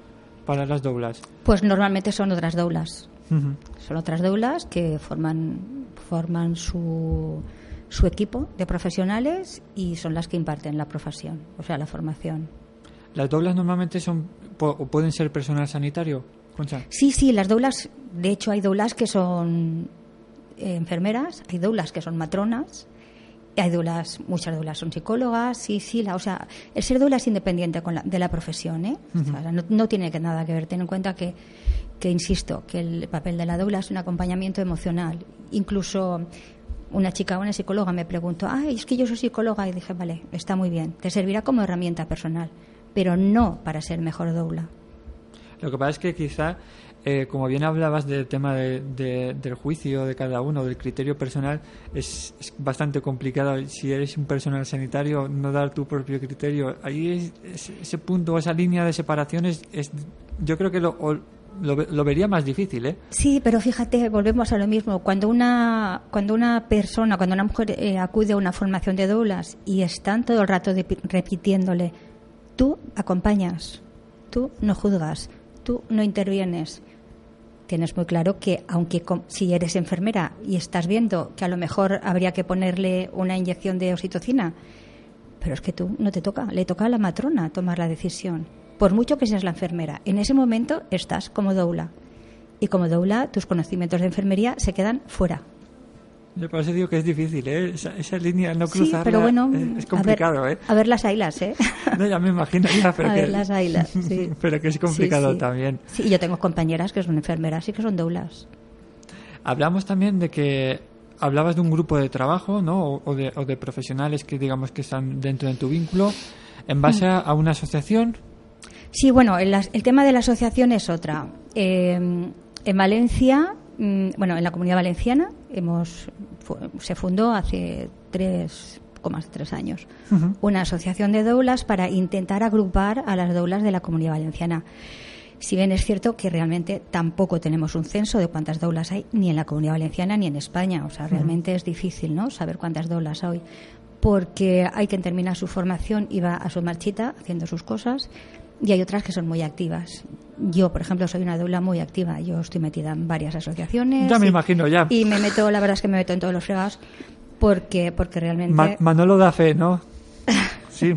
Speaker 1: para las doulas?
Speaker 3: Pues normalmente son otras doulas. Son otras doulas que forman, forman su, su equipo de profesionales y son las que imparten la profesión, o sea, la formación.
Speaker 1: Las doulas normalmente son o pueden ser personal sanitario? Concha.
Speaker 3: Sí, sí, las doulas, de hecho hay doulas que son eh, enfermeras, hay doulas que son matronas, hay doulas, muchas doulas son psicólogas, sí, sí, la, o sea, el ser doula es independiente con la- de la profesión, ¿eh? O sea, no, no tiene que nada que ver, ten en cuenta que, que, insisto, que el papel de la doula es un acompañamiento emocional, incluso una chica, una psicóloga me preguntó, ay, es que yo soy psicóloga, y dije, vale, está muy bien, te servirá como herramienta personal, pero no para ser mejor doula.
Speaker 1: Lo que pasa es que quizá, eh, como bien hablabas del tema de- de- del juicio de cada uno, del criterio personal, es, es bastante complicado. Si eres un personal sanitario, no dar tu propio criterio. Ahí es- es- ese punto, esa línea de separación es, yo creo que lo, lo, lo vería más difícil, ¿eh?
Speaker 3: Sí, pero fíjate, volvemos a lo mismo. Cuando una, cuando una persona, cuando una mujer eh, acude a una formación de doulas y están todo el rato repitiéndole, tú acompañas, tú no juzgas, tú no intervienes. Tienes muy claro que, aunque si eres enfermera y estás viendo que a lo mejor habría que ponerle una inyección de oxitocina, pero es que tú no te toca, le toca a la matrona tomar la decisión. Por mucho que seas la enfermera, en ese momento estás como doula. Y como doula, tus conocimientos de enfermería se quedan fuera.
Speaker 1: Yo por eso digo que es difícil, ¿eh? Esa, esa línea, no
Speaker 3: Sí,
Speaker 1: cruzarla,
Speaker 3: pero bueno,
Speaker 1: es, es
Speaker 3: a
Speaker 1: complicado,
Speaker 3: ver,
Speaker 1: ¿eh?
Speaker 3: A ver las ailas, ¿eh?
Speaker 1: No, ya me imagino ya, pero
Speaker 3: a
Speaker 1: que,
Speaker 3: ver las ailas, sí.
Speaker 1: pero que es complicado
Speaker 3: Sí, sí.
Speaker 1: también.
Speaker 3: Sí, yo tengo compañeras que son enfermeras y que son doulas.
Speaker 1: Hablamos también de que hablabas de un grupo de trabajo, ¿no? O, de, o de profesionales que digamos que están dentro de tu vínculo en base
Speaker 3: Mm.
Speaker 1: a, a una asociación.
Speaker 3: Sí, bueno, el, el tema de la asociación es otra. Eh, en Valencia, bueno, en la comunidad valenciana, hemos fu- se fundó hace tres, más de tres años, una asociación de doulas para intentar agrupar a las doulas de la comunidad valenciana. Si bien es cierto que realmente tampoco tenemos un censo de cuántas doulas hay ni en la comunidad valenciana ni en España, o sea, realmente es difícil, ¿no? Saber cuántas doulas hay, porque hay quien termina su formación y va a su marchita haciendo sus cosas y hay otras que son muy activas. Yo, por ejemplo, soy una doula muy activa. Yo estoy metida en varias asociaciones.
Speaker 1: Ya me
Speaker 3: y-
Speaker 1: imagino, ya.
Speaker 3: Y me meto, la verdad es que me meto en todos los fregados porque, porque realmente...
Speaker 1: Ma- Manolo da fe, ¿no? Sí.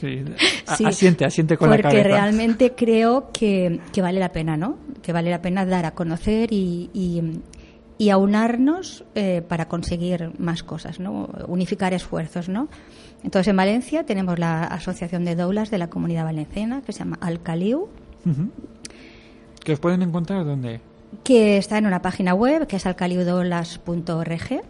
Speaker 1: sí. Asiente, asiente con la
Speaker 3: porque
Speaker 1: cabeza.
Speaker 3: realmente creo que, que vale la pena, ¿no? Que vale la pena dar a conocer y, y, y aunarnos eh, para conseguir más cosas, ¿no? Unificar esfuerzos, ¿no? Entonces, en Valencia tenemos la Asociación de Doulas de la Comunidad Valenciana, que se llama Alcaliu,
Speaker 1: Ujú. ¿Que os pueden encontrar dónde?
Speaker 3: que está en una página web que es alcaliudolas.org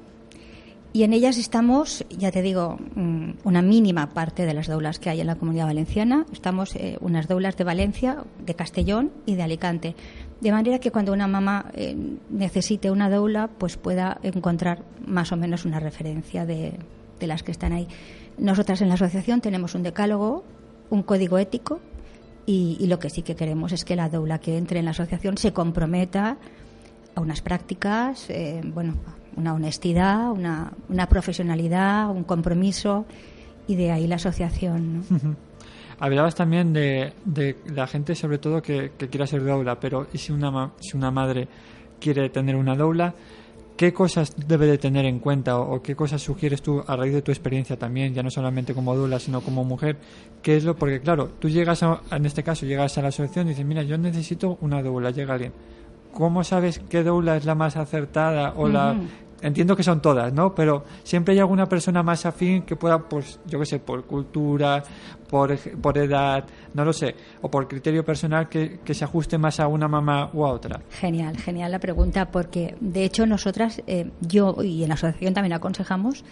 Speaker 3: y en ellas estamos, ya te digo, mm, una mínima parte de las doulas que hay en la comunidad valenciana. Estamos eh, unas doulas de Valencia, de Castellón y de Alicante. De manera que cuando una mamá eh, necesite una doula, pues pueda encontrar más o menos una referencia de, de las que están ahí. Nosotras en la asociación tenemos un decálogo, un código ético y, y lo que sí que queremos es que la doula que entre en la asociación se comprometa a unas prácticas, eh, bueno, una honestidad, una, una profesionalidad, un compromiso y de ahí la asociación.
Speaker 1: Hablabas también de, de la gente, sobre todo, que, que quiera ser doula, pero ¿y si una, si una madre quiere tener una doula? ¿Qué cosas debe de tener en cuenta o, o qué cosas sugieres tú a raíz de tu experiencia también, ya no solamente como doula, sino como mujer? ¿Qué es lo? Porque claro, tú llegas, a, en este caso, llegas a la asociación y dices, mira, yo necesito una doula, llega alguien. ¿Cómo sabes qué doula es la más acertada o la entiendo que son todas, ¿no? Pero siempre hay alguna persona más afín que pueda, pues, yo qué sé, por cultura, por, por edad, no lo sé, o por criterio personal que, que se ajuste más a una mamá u a otra.
Speaker 3: Genial, genial la pregunta, porque de hecho nosotras, eh, yo y en la asociación también aconsejamos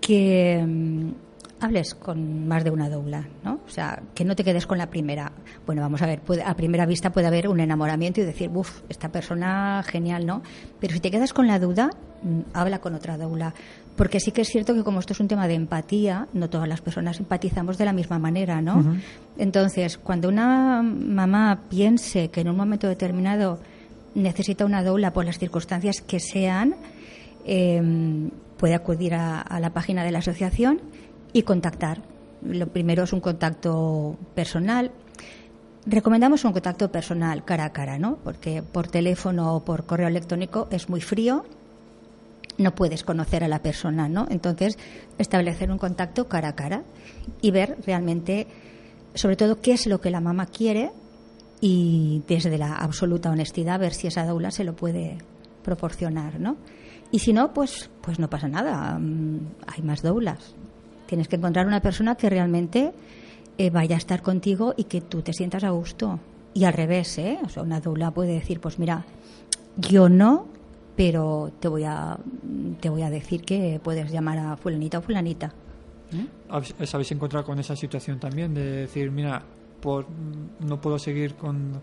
Speaker 3: que mm, hables con más de una doula, ¿no? O sea, que no te quedes con la primera. Bueno, vamos a ver, puede- a primera vista puede haber un enamoramiento y decir, uff, esta persona genial, ¿no? Pero si te quedas con la duda, habla con otra doula. Porque sí que es cierto que como esto es un tema de empatía, no todas las personas empatizamos de la misma manera, ¿no? Entonces, cuando una mamá piense que en un momento determinado necesita una doula por las circunstancias que sean, eh, puede acudir a, a la página de la asociación y contactar. Lo primero es un contacto personal. Recomendamos un contacto personal cara a cara, ¿no? Porque por teléfono o por correo electrónico es muy frío, no puedes conocer a la persona, ¿no? Entonces, establecer un contacto cara a cara y ver realmente, sobre todo, qué es lo que la mamá quiere y desde la absoluta honestidad ver si esa doula se lo puede proporcionar, ¿no? Y si no, pues, pues no pasa nada. Mm, hay más doulas. Tienes que encontrar una persona que realmente eh, vaya a estar contigo y que tú te sientas a gusto. Y al revés, ¿eh? O sea, una doula puede decir, pues mira, yo no, pero te voy a, te voy a decir que puedes llamar a fulanita o fulanita.
Speaker 1: ¿Eh? ¿Os habéis encontrado con esa situación también de decir, mira, por, no puedo seguir con...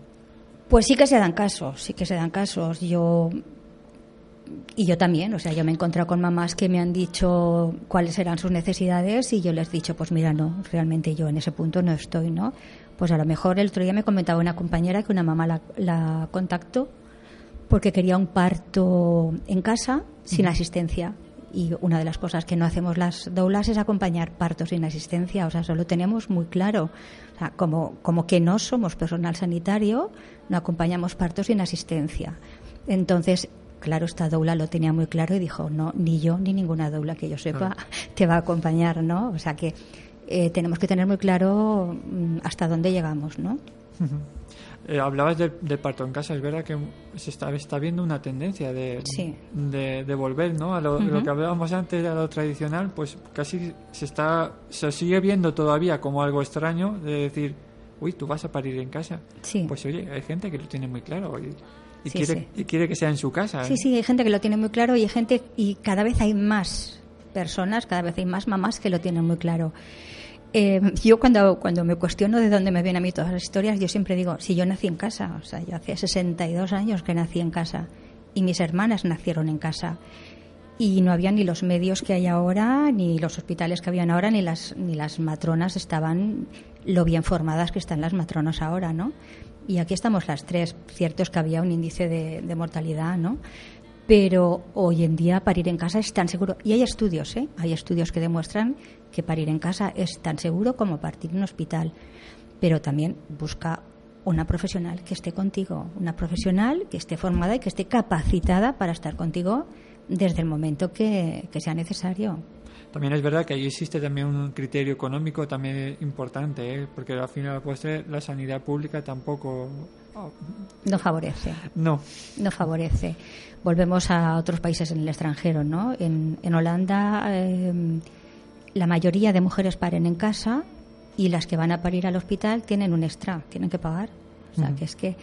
Speaker 3: Pues sí que se dan casos, sí que se dan casos. Yo y yo también, o sea, yo me he encontrado con mamás que me han dicho cuáles eran sus necesidades y yo les he dicho, pues mira, no, realmente yo en ese punto no estoy, ¿no? Pues a lo mejor el otro día me comentaba una compañera que una mamá la, la contactó porque quería un parto en casa sin asistencia. Y una de las cosas que no hacemos las doulas es acompañar partos sin asistencia, o sea, eso lo tenemos muy claro. O sea, como, como que no somos personal sanitario, no acompañamos partos sin asistencia. Entonces, claro, esta doula lo tenía muy claro y dijo, no, ni yo ni ninguna doula que yo sepa te va a acompañar, ¿no? O sea que eh, tenemos que tener muy claro mm, hasta dónde llegamos, ¿no?
Speaker 1: Eh, hablabas del de parto en casa, es verdad que se está, está viendo una tendencia de, de, volver ¿no? a lo, que hablábamos antes, a lo tradicional, pues casi se está se sigue viendo todavía como algo extraño de decir, uy, tú vas a parir en casa.
Speaker 3: Sí.
Speaker 1: Pues oye, hay gente que lo tiene muy claro. Y, y, quiere, y quiere que sea en su casa.
Speaker 3: Sí, sí, hay gente que lo tiene muy claro y hay gente y cada vez hay más personas, cada vez hay más mamás que lo tienen muy claro. Eh, yo cuando, cuando me cuestiono de dónde me vienen a mí todas las historias, yo siempre digo, si yo nací en casa, o sea, yo hace 62 años que nací en casa y mis hermanas nacieron en casa y no había ni los medios que hay ahora, ni los hospitales que habían ahora, ni las, ni las matronas estaban lo bien formadas que están las matronas ahora, ¿no? y aquí estamos las tres. Cierto es que había un índice de, mortalidad, ¿no? Pero hoy en día parir en casa es tan seguro. Y hay estudios, ¿eh? Hay estudios que demuestran que parir en casa es tan seguro como partir en un hospital. Pero también busca una profesional que esté contigo, una profesional que esté formada y que esté capacitada para estar contigo desde el momento que sea necesario.
Speaker 1: También es verdad que ahí existe también un criterio económico también importante, ¿eh? porque al final postre la sanidad pública tampoco
Speaker 3: no favorece.
Speaker 1: No.
Speaker 3: No favorece. Volvemos a otros países en el extranjero, ¿no? En, Holanda em, la mayoría de mujeres paren en casa y las que van a parir al hospital tienen un extra, tienen que pagar. O sea, que es que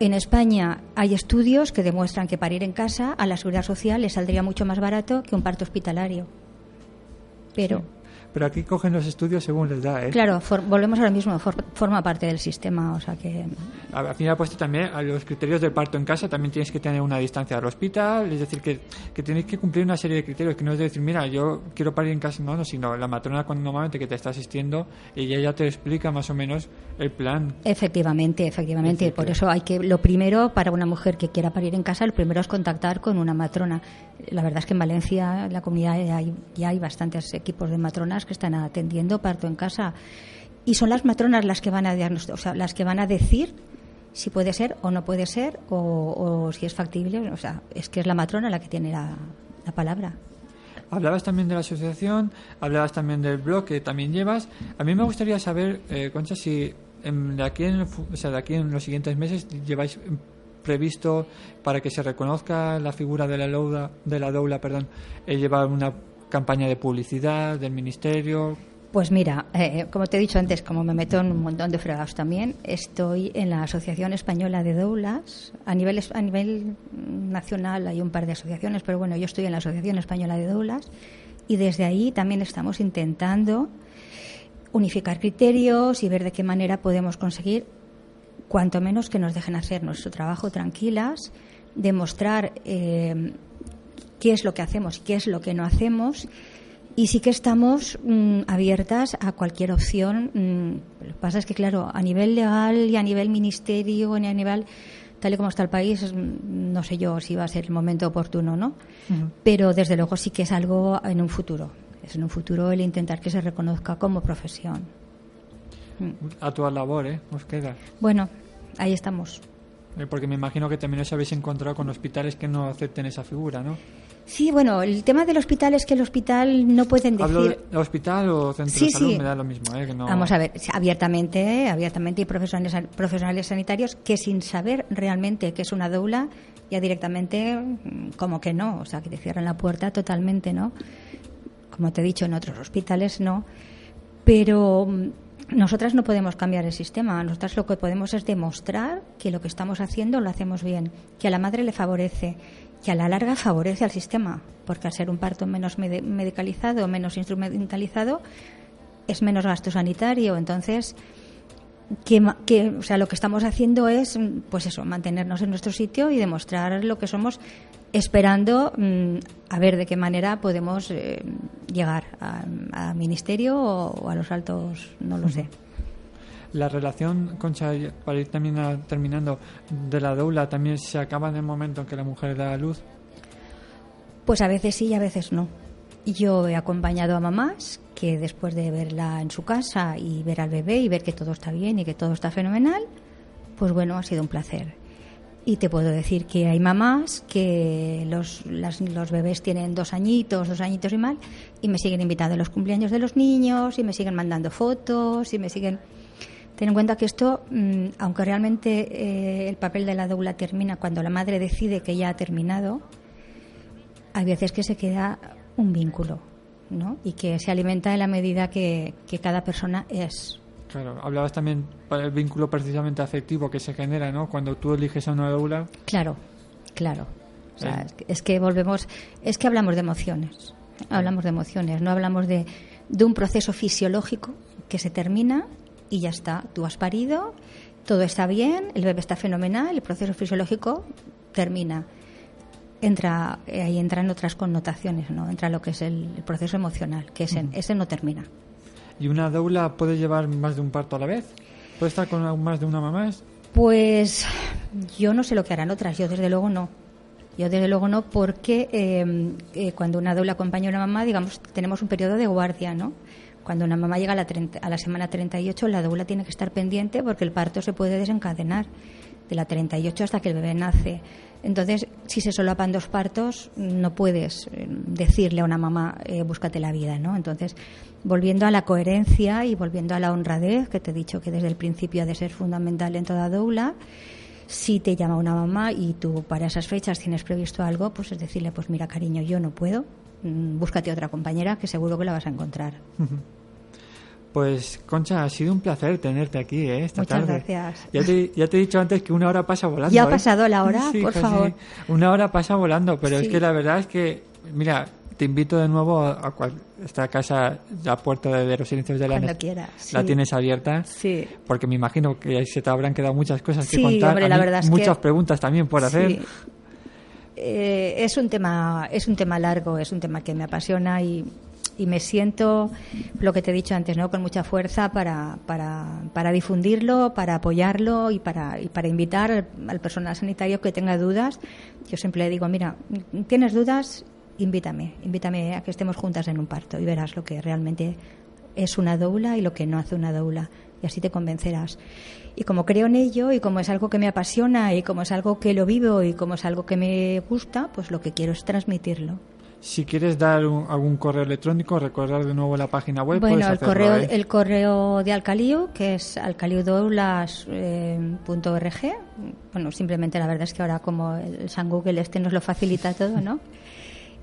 Speaker 3: en España hay estudios que demuestran que parir en casa a la seguridad social le saldría mucho más barato que un parto hospitalario pero...
Speaker 1: Pero aquí cogen los estudios según les da, ¿eh?
Speaker 3: Claro, volvemos ahora mismo, forma parte del sistema, o sea que...
Speaker 1: Al final, puesto también a los criterios del parto en casa, también tienes que tener una distancia al hospital, es decir, que, que tienes que cumplir una serie de criterios, que no es decir, mira, yo quiero parir en casa, no, no, sino la matrona cuando normalmente que te está asistiendo, ella ya te explica más o menos el plan.
Speaker 3: Efectivamente, efectivamente, por eso hay que, lo primero, para una mujer que quiera parir en casa, lo primero es contactar con una matrona. La verdad es que en Valencia, en la comunidad, hay, ya hay bastantes equipos de matronas que están atendiendo parto en casa y son las matronas las que van a o sea, las que van a decir si puede ser o no puede ser o, si es factible, o sea, es que es la matrona la que tiene la, palabra.
Speaker 1: Hablabas también de la asociación, hablabas también del blog que también llevas. A mí me gustaría saber, eh, Concha, si de, aquí en, o sea, de aquí en los siguientes meses lleváis previsto para que se reconozca la figura de la doula, de la doula perdón, eh, llevar una campaña de publicidad del ministerio?
Speaker 3: Pues mira, eh, como te he dicho antes, como me meto en un montón de fregados también, estoy en la Asociación Española de Doulas. A nivel, a nivel nacional hay un par de asociaciones, pero bueno, yo estoy en la Asociación Española de Doulas y desde ahí también estamos intentando unificar criterios y ver de qué manera podemos conseguir, cuanto menos que nos dejen hacer nuestro trabajo tranquilas, demostrar eh, qué es lo que hacemos y qué es lo que no hacemos. Y sí que estamos mm, abiertas a cualquier opción. Mm, lo que pasa es que, claro, a nivel legal y a nivel ministerio, y a nivel tal y como está el país, mm, no sé yo si va a ser el momento oportuno, ¿no? Pero desde luego sí que es algo en un futuro. Es en un futuro el intentar que se reconozca como profesión.
Speaker 1: A tu labor, ¿eh? Nos queda.
Speaker 3: Bueno, ahí estamos.
Speaker 1: Eh, Porque me imagino que también os habéis encontrado con hospitales que no acepten esa figura, ¿no?
Speaker 3: Sí, bueno, el tema del hospital es que el hospital no pueden decir...
Speaker 1: Hablo de hospital o centro
Speaker 3: Sí,
Speaker 1: de salud,
Speaker 3: sí.
Speaker 1: me da lo mismo, ¿eh? Que no...
Speaker 3: Vamos a ver, abiertamente, abiertamente hay profesionales, profesionales sanitarios que sin saber realmente qué es una doula, ya directamente mm, como que no, o sea, que te cierran la puerta totalmente, ¿no? Como te he dicho, en otros hospitales no. Pero mm, nosotras no podemos cambiar el sistema, nosotras lo que podemos es demostrar que lo que estamos haciendo lo hacemos bien, que a la madre le favorece, que a la larga favorece al sistema, porque al ser un parto menos medi- medicalizado, menos instrumentalizado, es menos gasto sanitario. Entonces, que, que, o sea, lo que estamos haciendo es, mm, pues eso, mantenernos en nuestro sitio y demostrar lo que somos, esperando mm, a ver de qué manera podemos eh, llegar a, a ministerio o, o a los altos, no lo sé.
Speaker 1: La relación, Concha, para ir también terminando, de la doula también se acaba en el momento en que la mujer da a luz.
Speaker 3: Pues a veces sí y a veces no. Yo he acompañado a mamás que después de verla en su casa y ver al bebé y ver que todo está bien y que todo está fenomenal, pues bueno, ha sido un placer. Y te puedo decir que hay mamás que los, los bebés tienen dos añitos, dos añitos y mal, y me siguen invitando a los cumpleaños de los niños, y me siguen mandando fotos, y me siguen... Ten en cuenta que esto, mm, aunque realmente eh, el papel de la doula termina cuando la madre decide que ya ha terminado, hay veces que se queda un vínculo, ¿no? Y que se alimenta en la medida que, que cada persona es.
Speaker 1: Claro, hablabas también para el vínculo precisamente afectivo que se genera, ¿no? Cuando tú eliges a una doula,
Speaker 3: Claro, claro. O sea,
Speaker 1: Sí.
Speaker 3: que, es que volvemos, es que hablamos de emociones, hablamos de emociones, no hablamos de, de un proceso fisiológico que se termina y ya está. Tú has parido, todo está bien, el bebé está fenomenal, el proceso fisiológico termina. Entra, eh, ahí entran otras connotaciones, ¿no? Entra lo que es el, el proceso emocional, que ese, ese no termina.
Speaker 1: ¿y una doula puede llevar más de un parto a la vez? ¿Puede estar con más de una mamá?
Speaker 3: Pues yo no sé lo que harán otras, yo desde luego no. Yo desde luego no, porque eh, eh, cuando una doula acompaña a una mamá, digamos, tenemos un periodo de guardia, ¿no? Cuando una mamá llega a la, 30 a la semana 38, la doula tiene que estar pendiente porque el parto se puede desencadenar de la 38 hasta que el bebé nace. Entonces, si se solapan dos partos, no puedes eh, decirle a una mamá, eh, búscate la vida, ¿no? Entonces, volviendo a la coherencia y volviendo a la honradez, que te he dicho que desde el principio ha de ser fundamental en toda doula, si te llama una mamá y tú para esas fechas tienes previsto algo, pues es decirle, pues mira, cariño, yo no puedo, mm, búscate otra compañera que seguro que la vas a encontrar.
Speaker 1: Pues, Concha, ha sido un placer tenerte aquí, ¿eh? Esta
Speaker 3: Muchas
Speaker 1: tarde.
Speaker 3: gracias.
Speaker 1: Ya te, ya te he dicho antes que una hora pasa volando.
Speaker 3: ¿Ya ha
Speaker 1: ¿eh?
Speaker 3: pasado la hora?
Speaker 1: Sí,
Speaker 3: Por
Speaker 1: casi.
Speaker 3: favor.
Speaker 1: Una hora pasa volando, pero es que la verdad es que, mira, te invito de nuevo a, cual- esta casa, la puerta de, los silencios de la
Speaker 3: Cuando quieras,
Speaker 1: La tienes abierta.
Speaker 3: Sí.
Speaker 1: Porque me imagino que se te habrán quedado muchas cosas que contar.
Speaker 3: hombre, la
Speaker 1: mí
Speaker 3: verdad es
Speaker 1: muchas
Speaker 3: que-
Speaker 1: preguntas también por hacer.
Speaker 3: Eh, es un tema es un tema largo, es un tema que me apasiona y, y me siento lo que te he dicho antes, ¿no? Con mucha fuerza para, para, para difundirlo, para apoyarlo y para y para invitar al, al personal sanitario que tenga dudas. Yo siempre le digo, mira, tienes dudas, invítame, invítame a que estemos juntas en un parto y verás lo que realmente es una doula y lo que no hace una doula y así te convencerás. Y como creo en ello y como es algo que me apasiona y como es algo que lo vivo y como es algo que me gusta, pues lo que quiero es transmitirlo.
Speaker 1: Si quieres dar un- algún correo electrónico, recordar de nuevo la página web.
Speaker 3: bueno, el correo,
Speaker 1: ¿eh?
Speaker 3: el correo de Alcaliu, que es alcaliudoulas.org. bueno, simplemente la verdad es que ahora como el San Google este nos lo facilita todo, ¿no?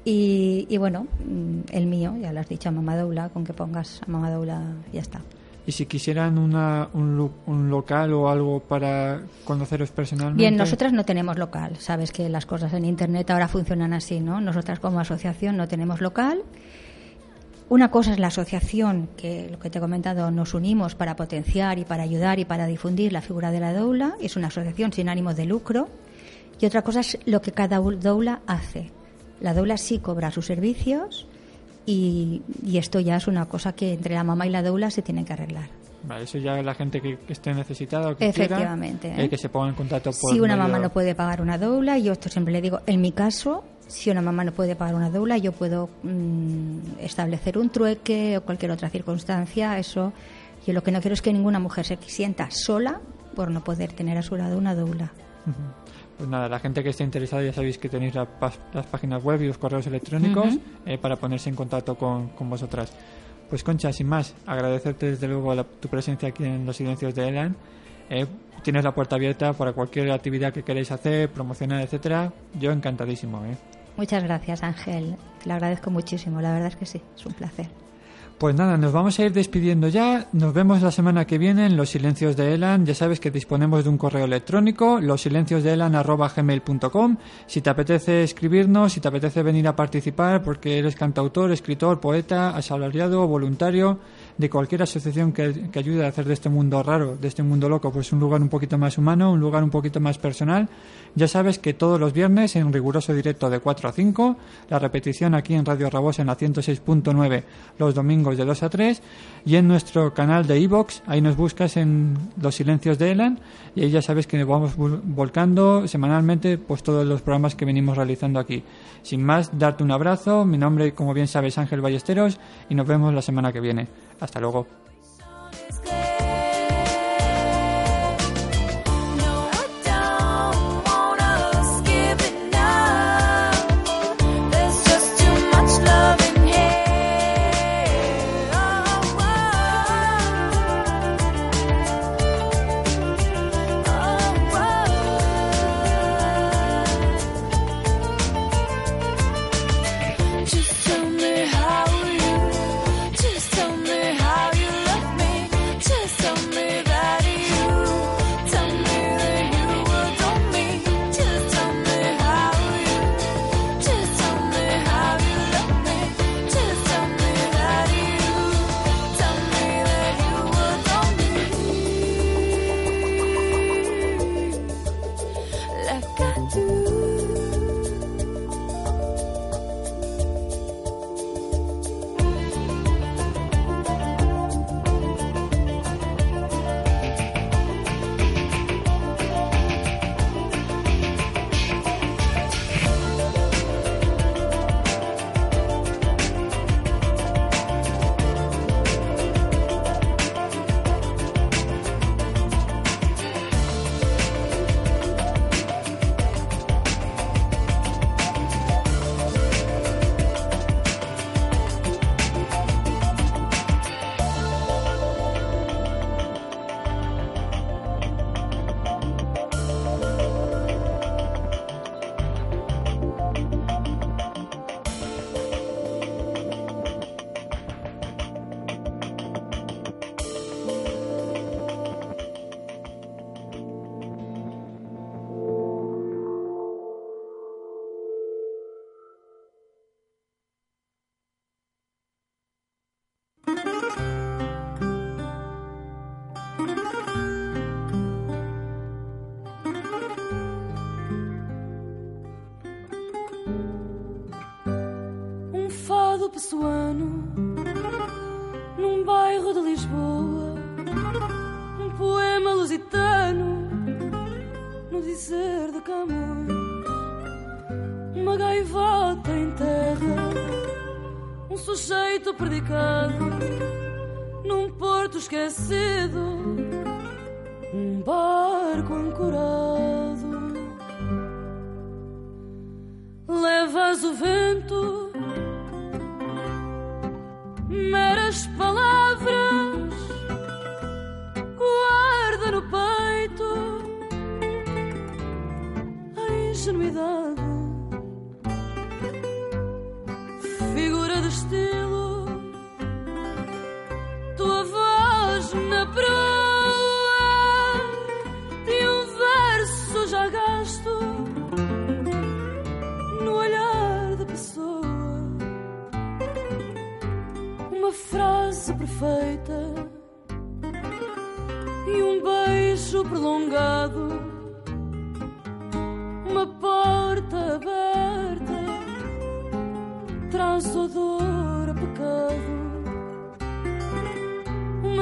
Speaker 3: Y, y bueno, mm, el mío, ya lo has dicho, a Mamadoula, con que pongas a Mamadoula, ya está.
Speaker 1: Y si quisieran un, un local o algo para conoceros personalmente.
Speaker 3: Bien, nosotras no tenemos local. Sabes que las cosas en Internet ahora funcionan así, ¿no? Nosotras como asociación no tenemos local. Una cosa es la asociación, que lo que te he comentado, nos unimos para potenciar y para ayudar y para difundir la figura de la doula. Es una asociación sin ánimo de lucro. Y otra cosa es lo que cada doula hace. La doula sí cobra sus servicios y, y esto ya es una cosa que entre la mamá y la doula se tiene que arreglar.
Speaker 1: Vale, eso ya la gente que que esté necesitada o que quiera,
Speaker 3: Efectivamente,
Speaker 1: eh,
Speaker 3: ¿eh?
Speaker 1: que se ponga en contacto por
Speaker 3: Si una
Speaker 1: medio-
Speaker 3: mamá no puede pagar una doula, yo esto siempre le digo, en mi caso, si una mamá no puede pagar una doula, yo puedo mm, establecer un trueque o cualquier otra circunstancia. Eso, yo lo que no quiero es que ninguna mujer se sienta sola por no poder tener a su lado una doula.
Speaker 1: Pues nada, la gente que esté interesada ya sabéis que tenéis la las páginas web y los correos electrónicos eh, para ponerse en contacto con, con vosotras. Pues Concha, sin más, agradecerte desde luego la- tu presencia aquí en los silencios de Elan. Eh, tienes la puerta abierta para cualquier actividad que queréis hacer, promocionar, etcétera. Yo encantadísimo. ¿eh?
Speaker 3: Muchas gracias, Ángel. Te lo agradezco muchísimo. La verdad es que sí, es un placer.
Speaker 1: Pues nada, nos vamos a ir despidiendo ya. Nos vemos la semana que viene en Los Silencios de Elan. Ya sabes que disponemos de un correo electrónico, losilenciosdeelan.gmail.com. Si te apetece escribirnos, si te apetece venir a participar porque eres cantautor, escritor, poeta, asalariado voluntario de cualquier asociación que, que ayude a hacer de este mundo raro, de este mundo loco, pues un lugar un poquito más humano, un lugar un poquito más personal. Ya sabes que todos los viernes en riguroso directo de 4 a 5, la repetición aquí en Radio Rabosa en la 106.9 los domingos de 2 a 3 y en nuestro canal de iVox, ahí nos buscas en Los Silencios de Elan y ahí ya sabes que vamos vol- volcando semanalmente pues todos los programas que venimos realizando aquí. Sin más, darte un abrazo, mi nombre como bien sabes Ángel Ballesteros y nos vemos la semana que viene. Hasta luego.
Speaker 4: Dizer de Camões, uma gaivota em terra, um sujeito predicado num porto esquecido, um barco ancorado.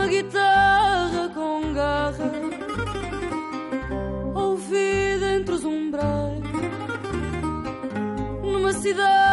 Speaker 4: Uma guitarra com garra ouvida entre os umbrais numa cidade